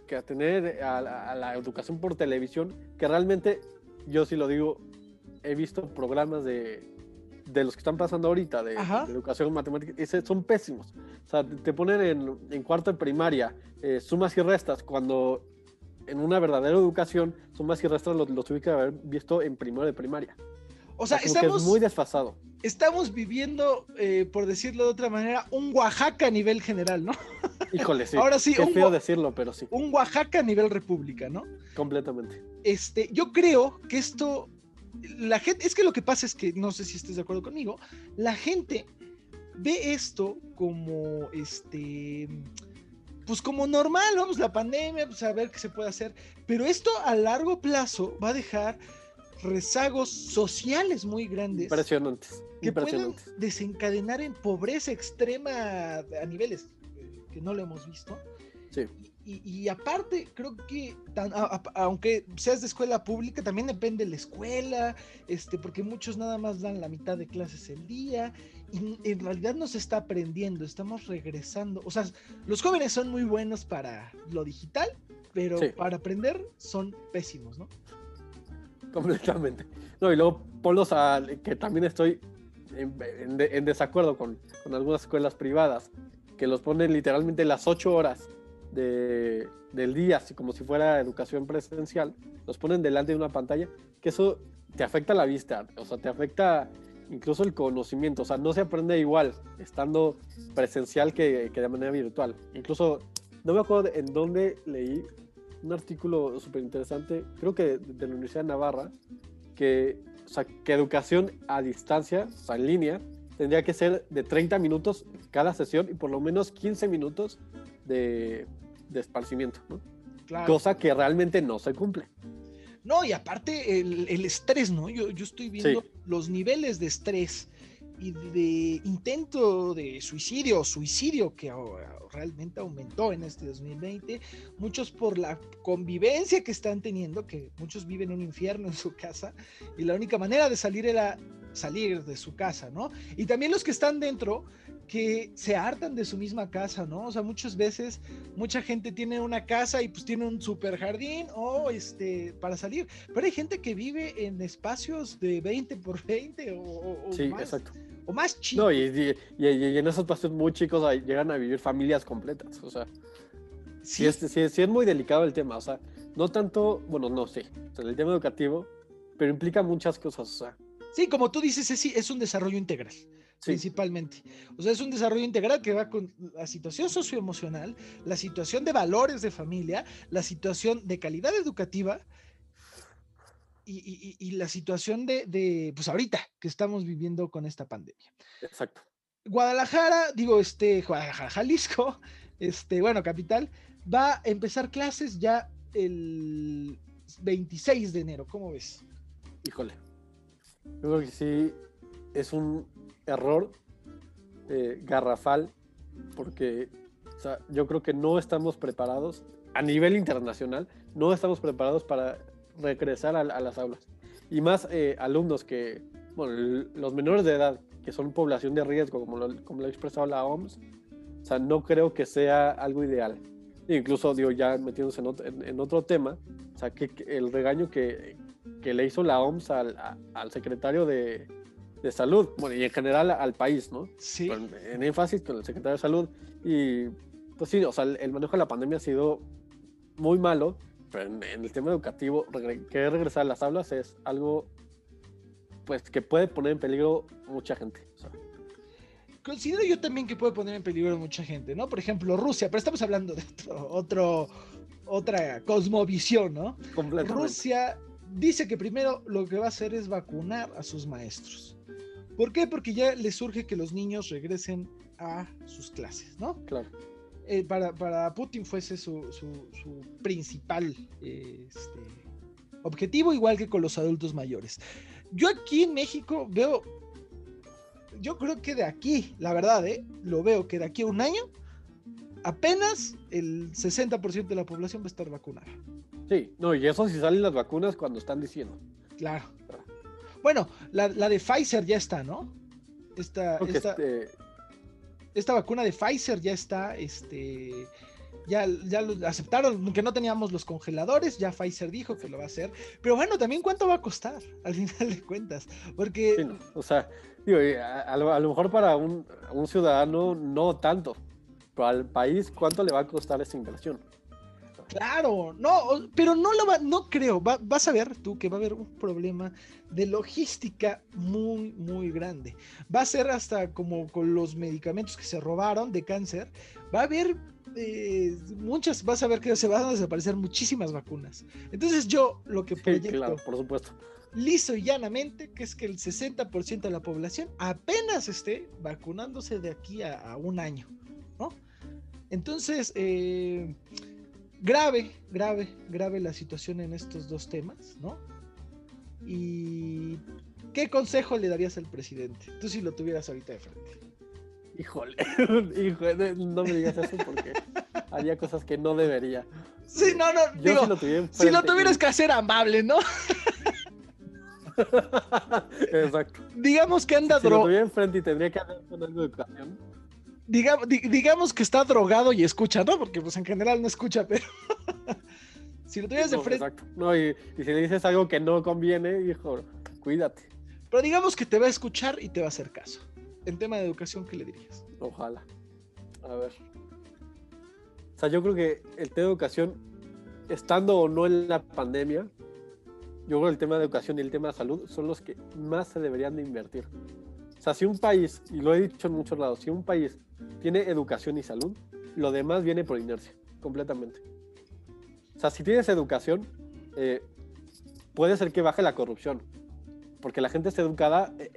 que atender a, la educación por televisión, que realmente, yo sí lo digo, he visto programas de, de los que están pasando ahorita, de, educación matemática, son pésimos. O sea, te ponen en, en cuarto de primaria eh, sumas y restas, cuando en una verdadera educación, sumas y restas los, los tuve que haber visto en primero de primaria. O sea, estamos muy desfasado. Estamos viviendo, eh, por decirlo de otra manera, un Oaxaca a nivel general, ¿no? Híjole, sí. Ahora sí, Qué feo decirlo, pero sí. Un Oaxaca a nivel república, ¿no? Completamente. Este, yo creo que esto, la gente, es que lo que pasa es que, no sé si estés de acuerdo conmigo, la gente ve esto como, este, pues como normal, vamos, la pandemia, pues a ver qué se puede hacer, pero esto a largo plazo va a dejar rezagos sociales muy grandes. Impresionantes. Que pueden desencadenar en pobreza extrema a niveles que no lo hemos visto. Sí. Y, aparte, creo que aunque seas de escuela pública, también depende de la escuela, este, porque muchos nada más dan la mitad de clases el día, y en realidad no se está aprendiendo, estamos regresando. O sea, los jóvenes son muy buenos para lo digital, pero para aprender son pésimos, ¿no? completamente. No, y luego polos a que también estoy en, desacuerdo con, con, algunas escuelas privadas, que los ponen literalmente las ocho horas de, del día, así como si fuera educación presencial, los ponen delante de una pantalla, que eso te afecta la vista, o sea, te afecta incluso el conocimiento, o sea, no se aprende igual estando presencial que, que de manera virtual. Incluso, no me acuerdo en dónde leí un artículo súper interesante, creo que de la Universidad de Navarra, que, o sea, que educación a distancia, o sea, en línea, tendría que ser de 30 minutos cada sesión y por lo menos 15 minutos de, de esparcimiento, ¿no? Claro. Cosa que realmente no se cumple. No, y aparte el, el estrés, ¿no? Yo, yo estoy viendo Sí. los niveles de estrés y de intento de suicidio, suicidio que ahora realmente aumentó en este 2020, muchos por la convivencia que están teniendo, que muchos viven un infierno en su casa y la única manera de salir era salir de su casa, ¿no? Y también los que están dentro que se hartan de su misma casa, ¿no? O sea, muchas veces mucha gente tiene una casa y pues tiene un super jardín o este para salir, pero hay gente que vive en espacios de 20 por 20 o, o- Sí, más, exacto. o más chicos. No, y, y- y- y en esos espacios muy chicos llegan a vivir familias completas. O sea, sí, sí, es, sí, sí es muy delicado el tema. O sea, no tanto, bueno, no, sí, o sea, el tema educativo, pero implica muchas cosas. O sea, sí, como tú dices, es, es un desarrollo integral. sí, principalmente. O sea, es un desarrollo integral que va con la situación socioemocional, la situación de valores de familia, la situación de calidad educativa y, y- y- y la situación de, de, pues ahorita que estamos viviendo con esta pandemia. exacto. Guadalajara, digo, este, Guadalajara, Jalisco, este, bueno, capital, va a empezar clases ya el 26 de enero, ¿cómo ves? Híjole. Yo creo que sí es un error eh, garrafal porque o sea, yo creo que no estamos preparados a nivel internacional, no estamos preparados para regresar a, a las aulas. Y más eh, alumnos que, bueno, los menores de edad, que son población de riesgo, como lo, como lo ha expresado la OMS, o sea, no creo que sea algo ideal. Incluso, digo, ya metiéndose en otro, en- en otro tema, o sea, que, que el regaño que, que le hizo la OMS al, a- al secretario de, de salud, bueno, y en general al país, ¿no? Sí. Con- en énfasis con el secretario de salud. Y pues sí, o sea, el, manejo de la pandemia ha sido muy malo, pero en, en el tema educativo, regre- querer regresar a las aulas es algo pues que puede poner en peligro mucha gente. o sea, Considero yo también que puede poner en peligro a mucha gente, ¿no? Por ejemplo, Rusia, pero estamos hablando de otro, otro- otra cosmovisión, ¿no? completamente. Rusia dice que primero lo que va a hacer es vacunar a sus maestros. ¿Por qué? Porque ya les surge que los niños regresen a sus clases, ¿no? Claro. Eh, para, para Putin fuese su, su- su principal eh, este, objetivo, igual que con los adultos mayores. Yo aquí en México veo, yo creo que de aquí, la verdad, ¿eh? lo veo que de aquí a un año, apenas el 60% de la población va a estar vacunada. Sí, no, y eso si salen las vacunas cuando están diciendo. Claro. Bueno, la, la de Pfizer ya está, ¿no? Esta, que esta, este, esta vacuna de Pfizer ya está, este, ya, ya lo aceptaron, aunque no teníamos los congeladores, ya Pfizer dijo que lo va a hacer. Pero bueno, también cuánto va a costar, al final de cuentas, porque sí, no, o sea, digo, a, a lo, a lo mejor para un, un ciudadano no tanto, pero al país, ¿cuánto le va a costar esa inversión? Claro, no, pero no lo va, no creo. va- vas a ver tú que va a haber un problema de logística muy, muy grande. Va a ser hasta como con los medicamentos que se robaron de cáncer. Va a haber eh, muchas, vas a ver que se van a desaparecer muchísimas vacunas. Entonces yo lo que Sí, proyecto, claro, por supuesto. liso y llanamente, que es que el 60% de la población apenas esté vacunándose de aquí a, a un año, ¿no? Entonces, eh, grave, grave, grave la situación en estos dos temas, ¿no? Y ¿qué consejo le darías al presidente? Tú si lo tuvieras ahorita de frente. Híjole, híjole, no me digas eso porque haría cosas que no debería. Sí, no, no, Yo digo, si lo tuviera si lo tuvieras que hacer amable, ¿no? Exacto. Digamos que anda Si lo dro- tuviera enfrente y tendría que hablar con algo de educación. Diga- di- digamos que está drogado y escucha, ¿no? Porque pues en general no escucha, pero si lo tuvieras de No, frente, exacto. No, y, y si le dices algo que no conviene, hijo, cuídate. pero digamos que te va a escuchar y te va a hacer caso. En tema de educación, ¿qué le dirías? Ojalá. A ver. O sea, yo creo que el tema de educación, estando o no en la pandemia, yo creo que el tema de educación y el tema de salud son los que más se deberían de invertir. O sea, si un país, y lo he dicho en muchos lados, si un país tiene educación y salud, lo demás viene por inercia, completamente. O sea, si tienes educación, eh, puede ser que baje la corrupción, porque la gente está educada eh,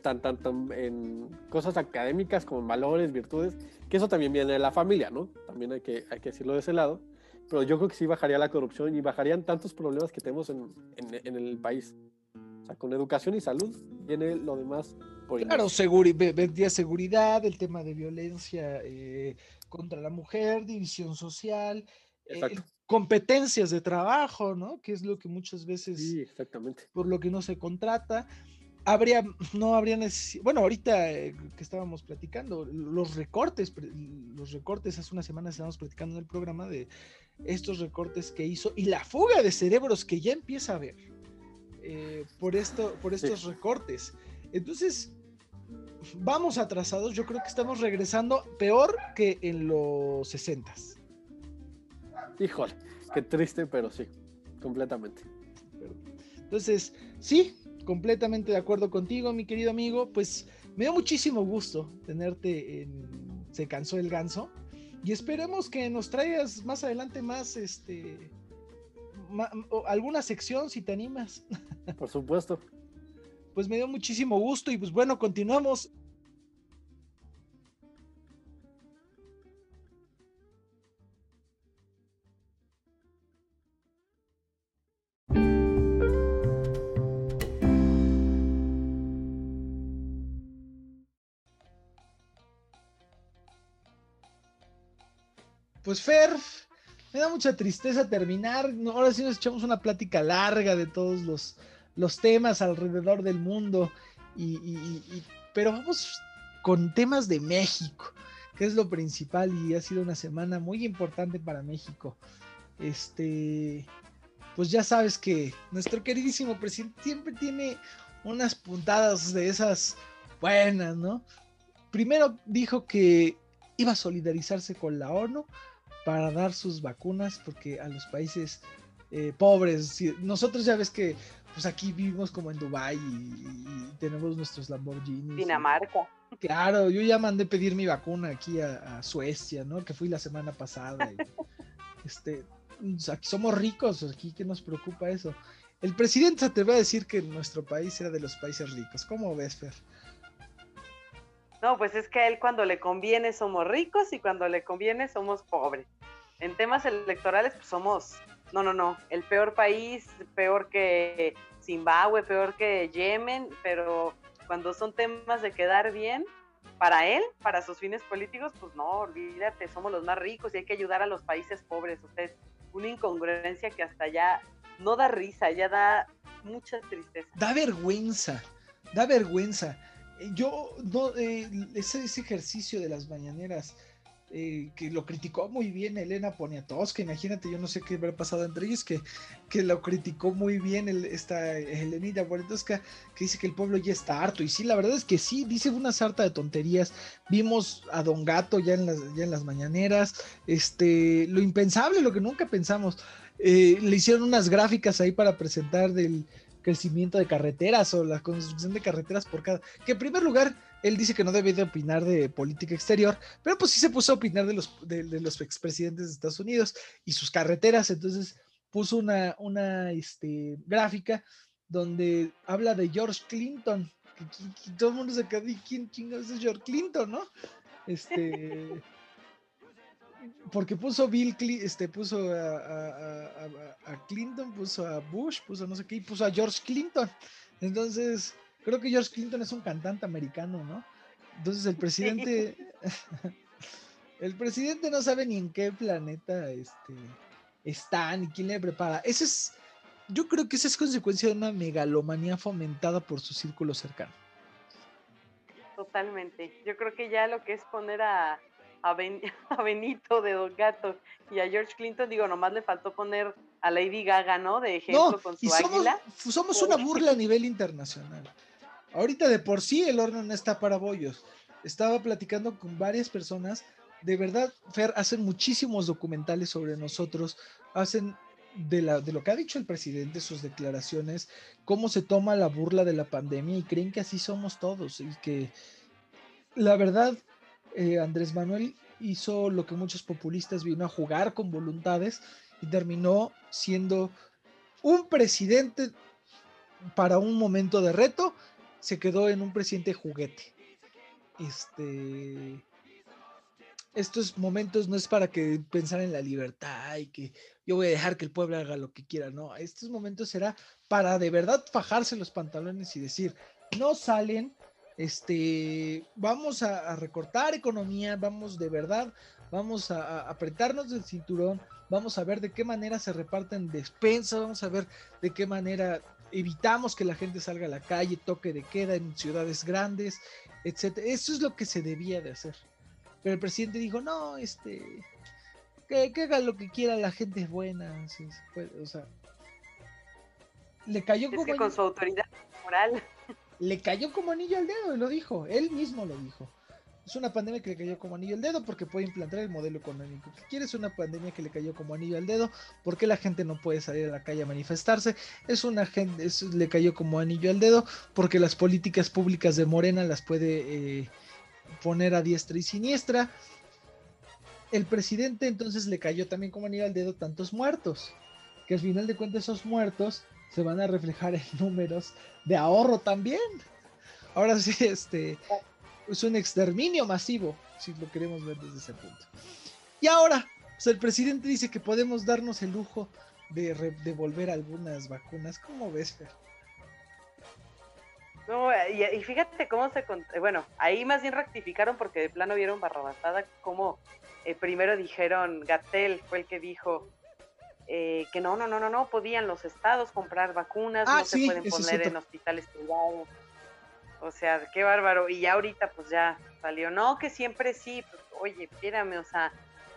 tanto en cosas académicas como en valores, virtudes, que eso también viene de la familia, ¿no? También hay que, hay que decirlo de ese lado, pero yo creo que sí bajaría la corrupción y bajarían tantos problemas que tenemos en, en, el país. Sea, con educación y salud viene lo demás. Por claro, vendría seguridad, el tema de violencia eh, contra la mujer, división social, eh, competencias de trabajo, ¿no? Que es lo que muchas veces... Sí, exactamente. Por lo que no se contrata habría, no habría necesidad, bueno, ahorita eh, que estábamos platicando, los recortes, los recortes, hace unas semanas estábamos platicando en el programa de estos recortes que hizo y la fuga de cerebros que ya empieza a haber eh, por, esto, por estos recortes. Entonces, vamos atrasados, yo creo que estamos regresando peor que en los 60. Híjole, qué triste, pero sí, completamente. Entonces, sí, completamente de acuerdo contigo, mi querido amigo. Pues me dio muchísimo gusto tenerte en Se cansó el ganso. Y esperemos que nos traigas más adelante más este alguna sección si te animas. Por supuesto. Pues me dio muchísimo gusto y pues bueno, continuamos Pues Fer, me da mucha tristeza terminar. Ahora sí nos echamos una plática larga de todos los, los temas alrededor del mundo. Y, pero vamos con temas de México, que es lo principal y ha sido una semana muy importante para México. Este, pues ya sabes que nuestro queridísimo presidente siempre tiene unas puntadas de esas buenas, ¿no? Primero dijo que iba a solidarizarse con la ONU para dar sus vacunas, porque a los países eh, pobres, nosotros ya ves que pues aquí vivimos como en Dubai y, tenemos nuestros Lamborghinis. Dinamarca. claro, yo ya mandé pedir mi vacuna aquí a, Suecia, ¿no? Que fui la semana pasada. este, aquí somos ricos, aquí que nos preocupa eso. El presidente se atrevió a decir que nuestro país era de los países ricos. ¿Cómo ves, Fer? No, pues es que a él cuando le conviene somos ricos y cuando le conviene somos pobres. En temas electorales, pues somos, no, no, no, el peor país, peor que Zimbabue, peor que Yemen, pero cuando son temas de quedar bien, para él, para sus fines políticos, pues no, olvídate, somos los más ricos y hay que ayudar a los países pobres. Usted, una incongruencia que hasta ya no da risa, ya da mucha tristeza. Da vergüenza, da vergüenza yo no, eh, ese, ejercicio de las mañaneras eh, que lo criticó muy bien Elena Poniatowska, imagínate, yo no sé qué habrá pasado entre ellos, que, que lo criticó muy bien el, esta Elenita Poniatowska, que dice que el pueblo ya está harto, y sí, la verdad es que sí, dice una sarta de tonterías, vimos a Don Gato ya en las, ya en las mañaneras, este, lo impensable, lo que nunca pensamos, eh, le hicieron unas gráficas ahí para presentar del crecimiento de carreteras o la construcción de carreteras por cada... Que en primer lugar, él dice que no debe de opinar de política exterior, pero pues sí se puso a opinar de los, de, los expresidentes de Estados Unidos y sus carreteras, entonces puso una, una este, gráfica donde habla de George Clinton, todo el mundo se quedó, ¿quién chingados es George Clinton, no? Este... porque puso Bill, este, puso a, Clinton, puso a Bush, puso no sé qué, y puso a George Clinton. Entonces, creo que George Clinton es un cantante americano, ¿no? Entonces el presidente, el presidente no sabe ni en qué planeta este, está, ni quién le prepara. Ese es, yo creo que esa es consecuencia de una megalomanía fomentada por su círculo cercano. Totalmente. Yo creo que ya lo que es poner a a, Benito de Don Gato y a George Clinton, digo, nomás le faltó poner a Lady Gaga, ¿no? De ejemplo con su águila. Somos una burla a nivel internacional. Ahorita de por sí el horno no está para bollos. Estaba platicando con varias personas de verdad, Fer, hacen muchísimos documentales sobre nosotros, hacen de, lo que ha dicho el presidente, sus declaraciones, cómo se toma la burla de la pandemia y creen que así somos todos y que la verdad, eh, Andrés Manuel hizo lo que muchos populistas vino a jugar con voluntades y terminó siendo un presidente para un momento de reto, se quedó en un presidente juguete. Este, estos momentos no es para que pensar en la libertad y que yo voy a dejar que el pueblo haga lo que quiera, no, estos momentos será para de verdad fajarse los pantalones y decir, no salen, este, vamos a, recortar economía, vamos de verdad, vamos a, apretarnos del cinturón, vamos a ver de qué manera se reparten despensas, vamos a ver de qué manera evitamos que la gente salga a la calle, toque de queda en ciudades grandes, etcétera. Eso es lo que se debía de hacer. Pero el presidente dijo, no, este, que, haga lo que quiera, la gente es buena, o sea, le cayó como... con su autoridad moral. Le cayó como anillo al dedo, y lo dijo, él mismo lo dijo. Es una pandemia que le cayó como anillo al dedo porque puede implantar el modelo económico que quiere. Es una pandemia que le cayó como anillo al dedo porque la gente no puede salir a la calle a manifestarse. Es una gente, le cayó como anillo al dedo porque las políticas públicas de Morena las puede eh, poner a diestra y siniestra. El presidente entonces le cayó también como anillo al dedo tantos muertos, que al final de cuentas esos muertos se van a reflejar en números de ahorro también. Ahora sí, este es un exterminio masivo, si lo queremos ver desde ese punto. Y ahora, pues el presidente dice que podemos darnos el lujo de devolver algunas vacunas. ¿Cómo ves, Fer? No, y, fíjate cómo se... Bueno, ahí más bien rectificaron porque de plano vieron barrabasada como eh, primero dijeron, Gatel fue el que dijo eh, que no, no, no, no, no podían los estados comprar vacunas, ah, no se pueden poner en hospitales privados. O sea, qué bárbaro. Y ya ahorita pues ya salió, no, que siempre sí, pues, oye, espérame, o sea,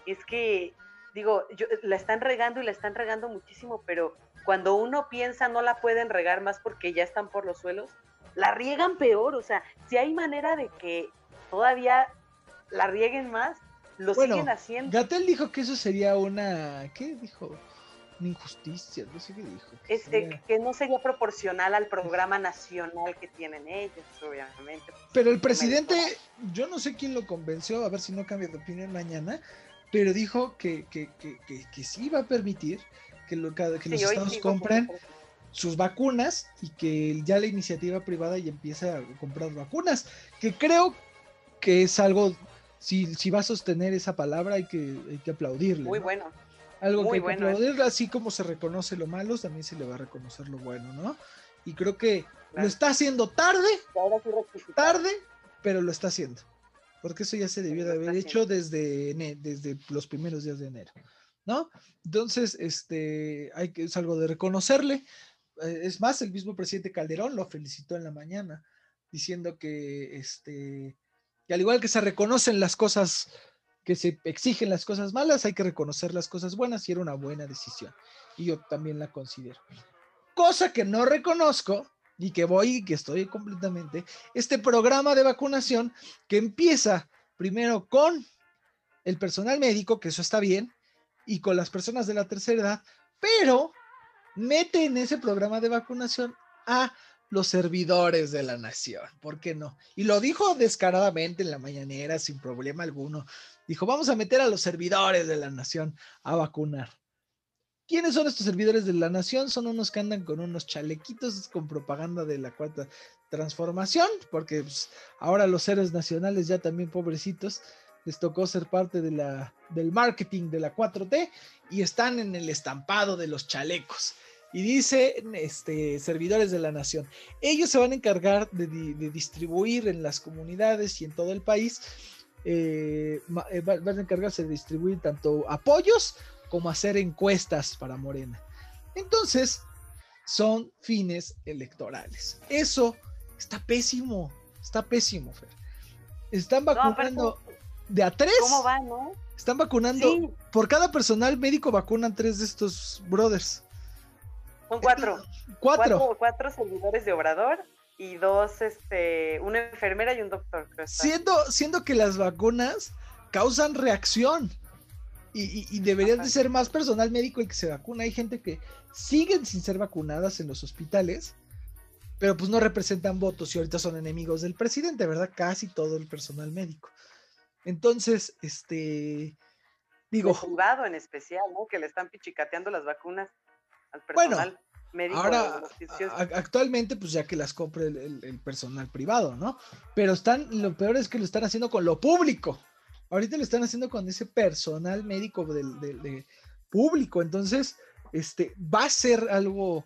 es que, digo, yo, la están regando y la están regando muchísimo, pero cuando uno piensa no la pueden regar más porque ya están por los suelos, la riegan peor, o sea, si hay manera de que todavía la rieguen más, lo siguen haciendo. Gatel dijo que eso sería una, ¿qué dijo? Una injusticia, no sé qué dijo. Que, que no sería proporcional al programa nacional que tienen ellos, obviamente. Pero el presidente, yo no sé quién lo convenció, a ver si no cambia de opinión mañana, pero dijo que, que, que, que, sí va a permitir que, lo, que los estados compren sus vacunas y que ya la iniciativa privada ya empieza a comprar vacunas, que creo que es algo, si, si va a sostener esa palabra hay que, hay que aplaudirle. Muy bueno. Algo que hay que aplaudirle, así como se reconoce lo malo, también se le va a reconocer lo bueno, ¿no? Y creo que lo está haciendo tarde, tarde, pero lo está haciendo. Porque eso ya se debió de haber hecho desde, desde los primeros días de enero, ¿no? Entonces, este, hay que, es algo de reconocerle. Eh, es más, el mismo presidente Calderón lo felicitó en la mañana, diciendo que, este, que al igual que se reconocen las cosas, que se exigen las cosas malas, hay que reconocer las cosas buenas y era una buena decisión. Y yo también la considero. Cosa que no reconozco y que voy y que estoy completamente, este programa de vacunación que empieza primero con el personal médico, que eso está bien, y con las personas de la tercera edad, pero mete en ese programa de vacunación a los servidores de la nación, ¿por qué no? Y lo dijo descaradamente en la mañanera sin problema alguno. Dijo, vamos a meter a los servidores de la nación a vacunar. ¿Quiénes son estos servidores de la nación? Son unos que andan con unos chalequitos con propaganda de la cuarta transformación, porque pues, ahora los héroes nacionales ya también pobrecitos les tocó ser parte del marketing de la 4T y están en el estampado de los chalecos. Y dice, este, servidores de la nación, ellos se van a encargar de, distribuir en las comunidades y en todo el país, eh, eh, van a encargarse de distribuir tanto apoyos como hacer encuestas para Morena. Entonces, son fines electorales. Eso está pésimo, está pésimo, Fer. Están vacunando de a tres. ¿Cómo va, no? Están vacunando. Por cada personal médico vacunan tres de estos brothers. Son cuatro. Cuatro. Cuatro, servidores de Obrador y dos, este, una enfermera y un doctor. siendo, siendo que las vacunas causan reacción. Y, y, debería de ser más personal médico el que se vacuna. Hay gente que siguen sin ser vacunadas en los hospitales, pero pues no representan votos y ahorita son enemigos del presidente, ¿verdad? Casi todo el personal médico. Entonces, este, digo... Jugado en especial, ¿no? Que le están pichicateando las vacunas al personal. médico ahora, actualmente, pues ya que las compre el, personal privado, ¿no? Pero están, lo peor es que lo están haciendo con lo público. Ahorita lo están haciendo con ese personal médico del, público. Entonces, este, va a ser algo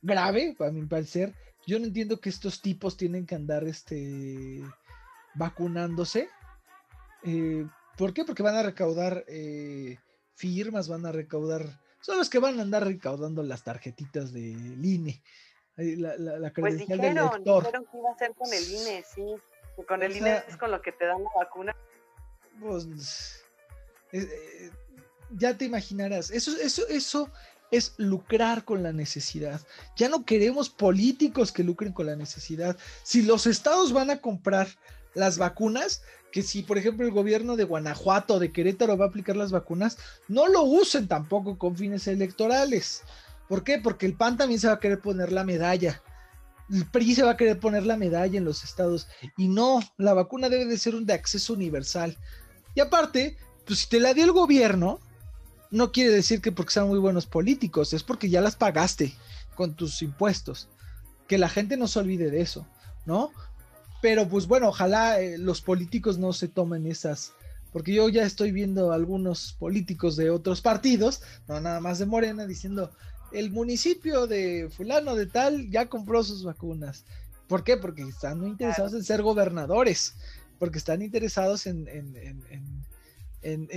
grave, a mi parecer. Yo no entiendo que estos tipos tienen que andar este, vacunándose. Eh, ¿Por qué? Porque van a recaudar eh, firmas, van a recaudar. Son los que van a andar recaudando las tarjetitas de INE. La, la, la pues dijeron, del lector. dijeron que iba a ser con el INE, sí. con el INE es con lo que te dan la vacuna pues, eh, ya te imaginarás, eso, eso, eso es lucrar con la necesidad. Ya no queremos políticos que lucren con la necesidad. Si los estados van a comprar las vacunas, que si por ejemplo el gobierno de Guanajuato o de Querétaro va a aplicar las vacunas, no lo usen tampoco con fines electorales. ¿Por qué? Porque el PAN también se va a querer poner la medalla. El PRI se va a querer poner la medalla en los estados. Y no, la vacuna debe de ser un de acceso universal. Y aparte, pues si te la dio el gobierno, no quiere decir que porque sean muy buenos políticos, es porque ya las pagaste con tus impuestos. Que la gente no se olvide de eso, ¿no? Pero pues bueno, ojalá eh, los políticos no se tomen esas, porque yo ya estoy viendo algunos políticos de otros partidos, no nada más de Morena, diciendo, el municipio de fulano de tal ya compró sus vacunas. ¿Por qué? Porque están muy interesados en ser gobernadores porque están interesados en, en,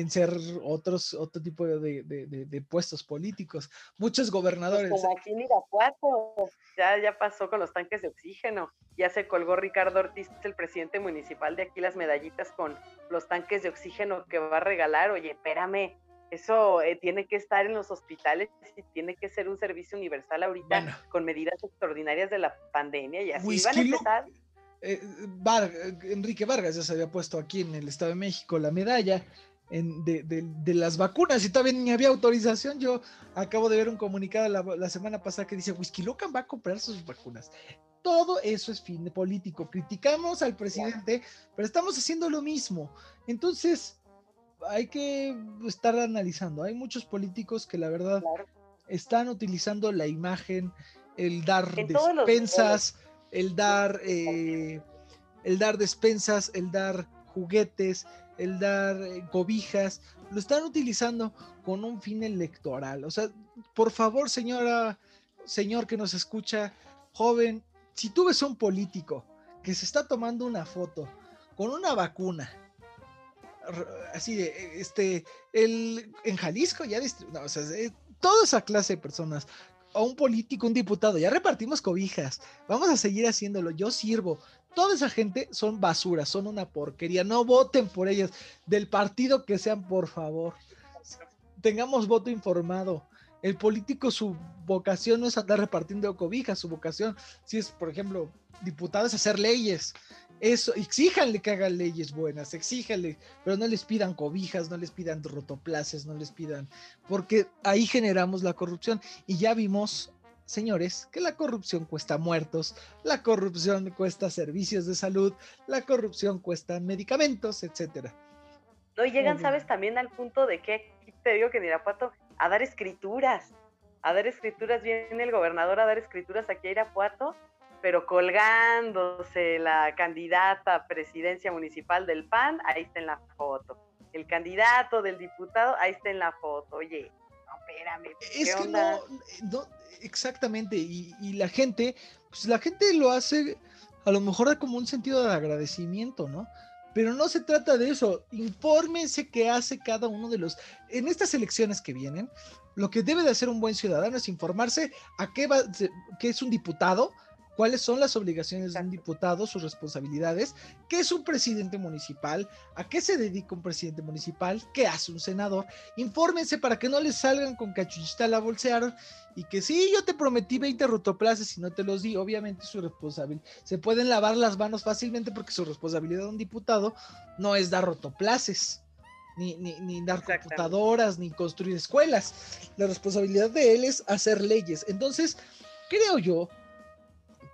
ser otros, otro tipo de, puestos políticos. Muchos pues gobernadores. como aquí en Irapuato, ya, ya pasó con los tanques de oxígeno. Ya se colgó Ricardo Ortiz, el presidente municipal de aquí, las medallitas con los tanques de oxígeno que va a regalar. Oye, espérame, eso eh, tiene que estar en los hospitales y tiene que ser un servicio universal ahorita con medidas extraordinarias de la pandemia y así van a empezar. Eh, Enrique Vargas ya se había puesto aquí en el Estado de México la medalla de, las vacunas y todavía ni había autorización. Yo acabo de ver un comunicado la, semana pasada que dice Whisky Locan va a comprar sus vacunas. Todo eso es fin de político. Criticamos al presidente, pero estamos haciendo lo mismo. Entonces, hay que estar analizando. Hay muchos políticos que la verdad están utilizando la imagen, el dar despensas el dar, eh, el dar despensas, el dar juguetes, el dar eh, cobijas, lo están utilizando con un fin electoral. O sea, por favor, señora, señor que nos escucha, joven, si tú ves a un político que se está tomando una foto con una vacuna, así de, este, el, en Jalisco ya, no, o sea, toda esa clase de personas a un político, un diputado, ya repartimos cobijas, vamos a seguir haciéndolo, yo sirvo. Toda esa gente son basura, son una porquería, no voten por ellas, del partido que sean, por favor. Tengamos voto informado. El político, su vocación no es andar repartiendo cobijas, su vocación, si es, por ejemplo, diputado, es hacer leyes, eso, exíjanle que hagan leyes buenas, exíjanle, pero no les pidan cobijas, no les pidan rotoplaces, no les pidan, porque ahí generamos la corrupción. Y ya vimos, señores, que la corrupción cuesta muertos, la corrupción cuesta servicios de salud, la corrupción cuesta medicamentos, etcétera. No, y llegan, sabes, también al punto de que, te digo que en Irapuato, a dar escrituras, a dar escrituras, viene el gobernador a dar escrituras aquí a Irapuato, pero colgándose la candidata a presidencia municipal del PAN, ahí está en la foto. El candidato del diputado, ahí está en la foto. Oye, espérame. es que No, no, exactamente. Y, y, la gente, pues la gente lo hace a lo mejor como un sentido de agradecimiento, ¿no? Pero no se trata de eso. Infórmense qué hace cada uno de los. En estas elecciones que vienen, lo que debe de hacer un buen ciudadano es informarse a qué va, qué es un diputado, cuáles son las obligaciones de un diputado, sus responsabilidades, qué es un presidente municipal, a qué se dedica un presidente municipal, qué hace un senador. Infórmense para que no les salgan con cachuchita la bolsearon y que sí, yo te prometí 20 rotoplaces y no te los di, obviamente su responsabilidad. Se pueden lavar las manos fácilmente porque su responsabilidad de un diputado no es dar rotoplaces. Ni, ni, ni dar computadoras, ni construir escuelas. La responsabilidad de él es hacer leyes. Entonces, creo yo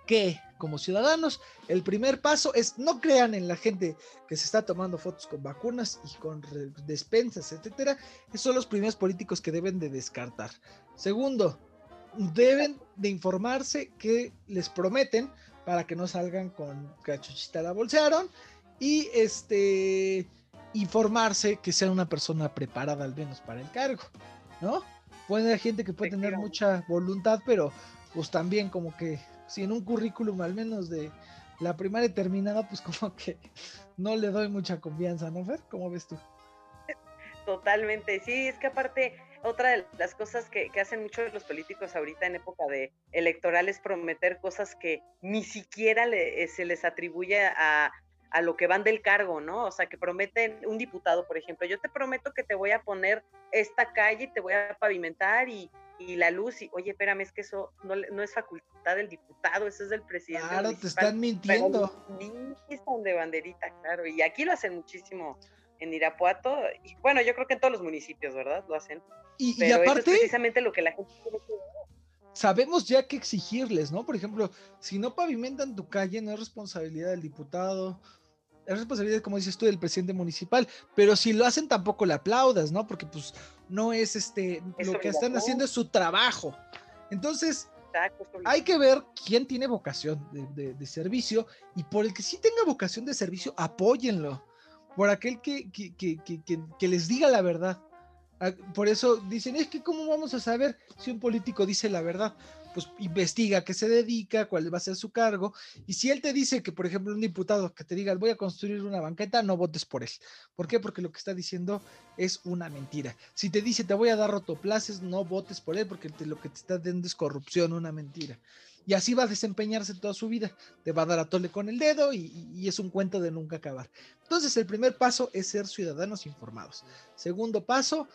que como ciudadanos, el primer paso es no crean en la gente que se está tomando fotos con vacunas y con despensas, etcétera. Esos son los primeros políticos que deben de descartar. Segundo, deben de informarse que les prometen para que no salgan con cachuchita la bolsearon y este informarse que sea una persona preparada al menos para el cargo, ¿no? Puede haber gente que puede tener mucha voluntad, pero pues también como que si en un currículum al menos de la primaria terminada, pues como que no le doy mucha confianza, ¿no, Fer? ¿Cómo ves tú? Totalmente, sí, es que aparte, otra de las cosas que, hacen muchos los políticos ahorita en época de electoral es prometer cosas que ni siquiera eh, se les atribuye a, a lo que van del cargo, ¿no? O sea, que prometen un diputado, por ejemplo, yo te prometo que te voy a poner esta calle, te voy a pavimentar y, y la luz, y oye, espérame, es que eso no, no, es facultad del diputado, eso es del presidente. Claro, te están mintiendo. están de banderita, claro, y aquí lo hacen muchísimo en Irapuato, y bueno, yo creo que en todos los municipios, ¿verdad? Lo hacen. Y, y aparte, eso es precisamente lo que la gente tiene que sabemos ya que exigirles, ¿no? Por ejemplo, si no pavimentan tu calle, no es responsabilidad del diputado, es responsabilidad, como dices tú, del presidente municipal, pero si lo hacen tampoco le aplaudas, ¿no? Porque pues no es este, lo que están haciendo es su trabajo. Entonces, hay que ver quién tiene vocación de, servicio y por el que sí tenga vocación de servicio, apóyenlo. Por aquel que, que, que, que les diga la verdad. Ah, por eso dicen, es que cómo vamos a saber si un político dice la verdad pues investiga qué se dedica, cuál va a ser su cargo, y si él te dice que, por ejemplo, un diputado que te diga, voy a construir una banqueta, no votes por él. ¿Por qué? Porque lo que está diciendo es una mentira. Si te dice, te voy a dar rotoplaces, no votes por él, porque lo que te está dando es corrupción, una mentira. Y así va a desempeñarse toda su vida. Te va a dar a tole con el dedo y es un cuento de nunca acabar. Entonces, el primer paso es ser ciudadanos informados. Segundo paso,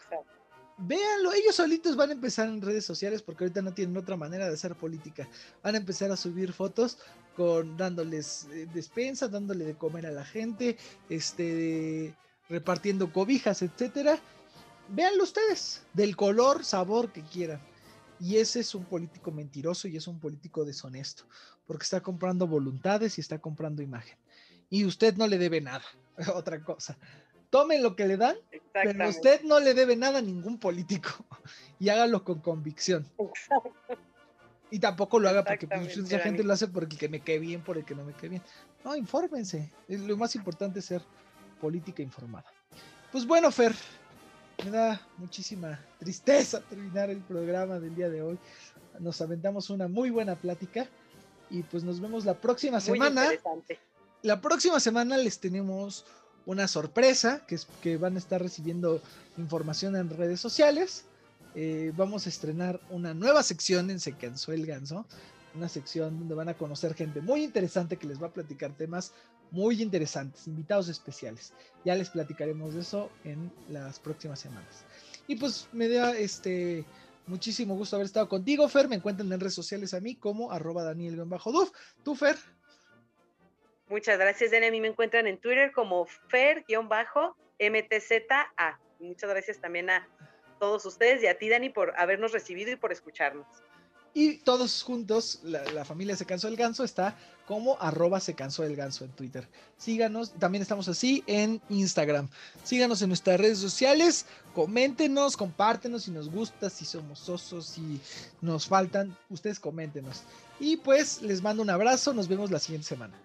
véanlo, ellos solitos van a empezar en redes sociales porque ahorita no tienen otra manera de hacer política. Van a empezar a subir fotos con dándoles eh, despensa, dándole de comer a la gente, este repartiendo cobijas, etcétera. Véanlo ustedes, del color, sabor que quieran. Y ese es un político mentiroso y es un político deshonesto, porque está comprando voluntades y está comprando imagen. Y usted no le debe nada, otra cosa tomen lo que le dan, pero usted no le debe nada a ningún político y hágalo con convicción. Y tampoco lo haga porque pues, mucha gente lo hace por el que me quede bien, por el que no me quede bien. No, infórmense. Lo más importante es ser política informada. Pues bueno, Fer, me da muchísima tristeza terminar el programa del día de hoy. Nos aventamos una muy buena plática y pues nos vemos la próxima semana. La próxima semana les tenemos una sorpresa, que es que van a estar recibiendo información en redes sociales. Eh, vamos a estrenar una nueva sección en Se cansó el ganso, una sección donde van a conocer gente muy interesante que les va a platicar temas muy interesantes, invitados especiales. Ya les platicaremos de eso en las próximas semanas. Y pues me da este muchísimo gusto haber estado contigo, Fer. Me encuentran en redes sociales a mí como arroba Daniel-Duf. ¿Tú, Fer? Muchas gracias, Dani. A mí me encuentran en Twitter como Fer-MTZA. Muchas gracias también a todos ustedes y a ti, Dani, por habernos recibido y por escucharnos. Y todos juntos, la, familia Se Cansó el Ganso está como arroba Se Cansó el Ganso en Twitter. Síganos, también estamos así en Instagram. Síganos en nuestras redes sociales, coméntenos, compártenos si nos gusta, si somos osos, si nos faltan, ustedes coméntenos. Y pues les mando un abrazo, nos vemos la siguiente semana.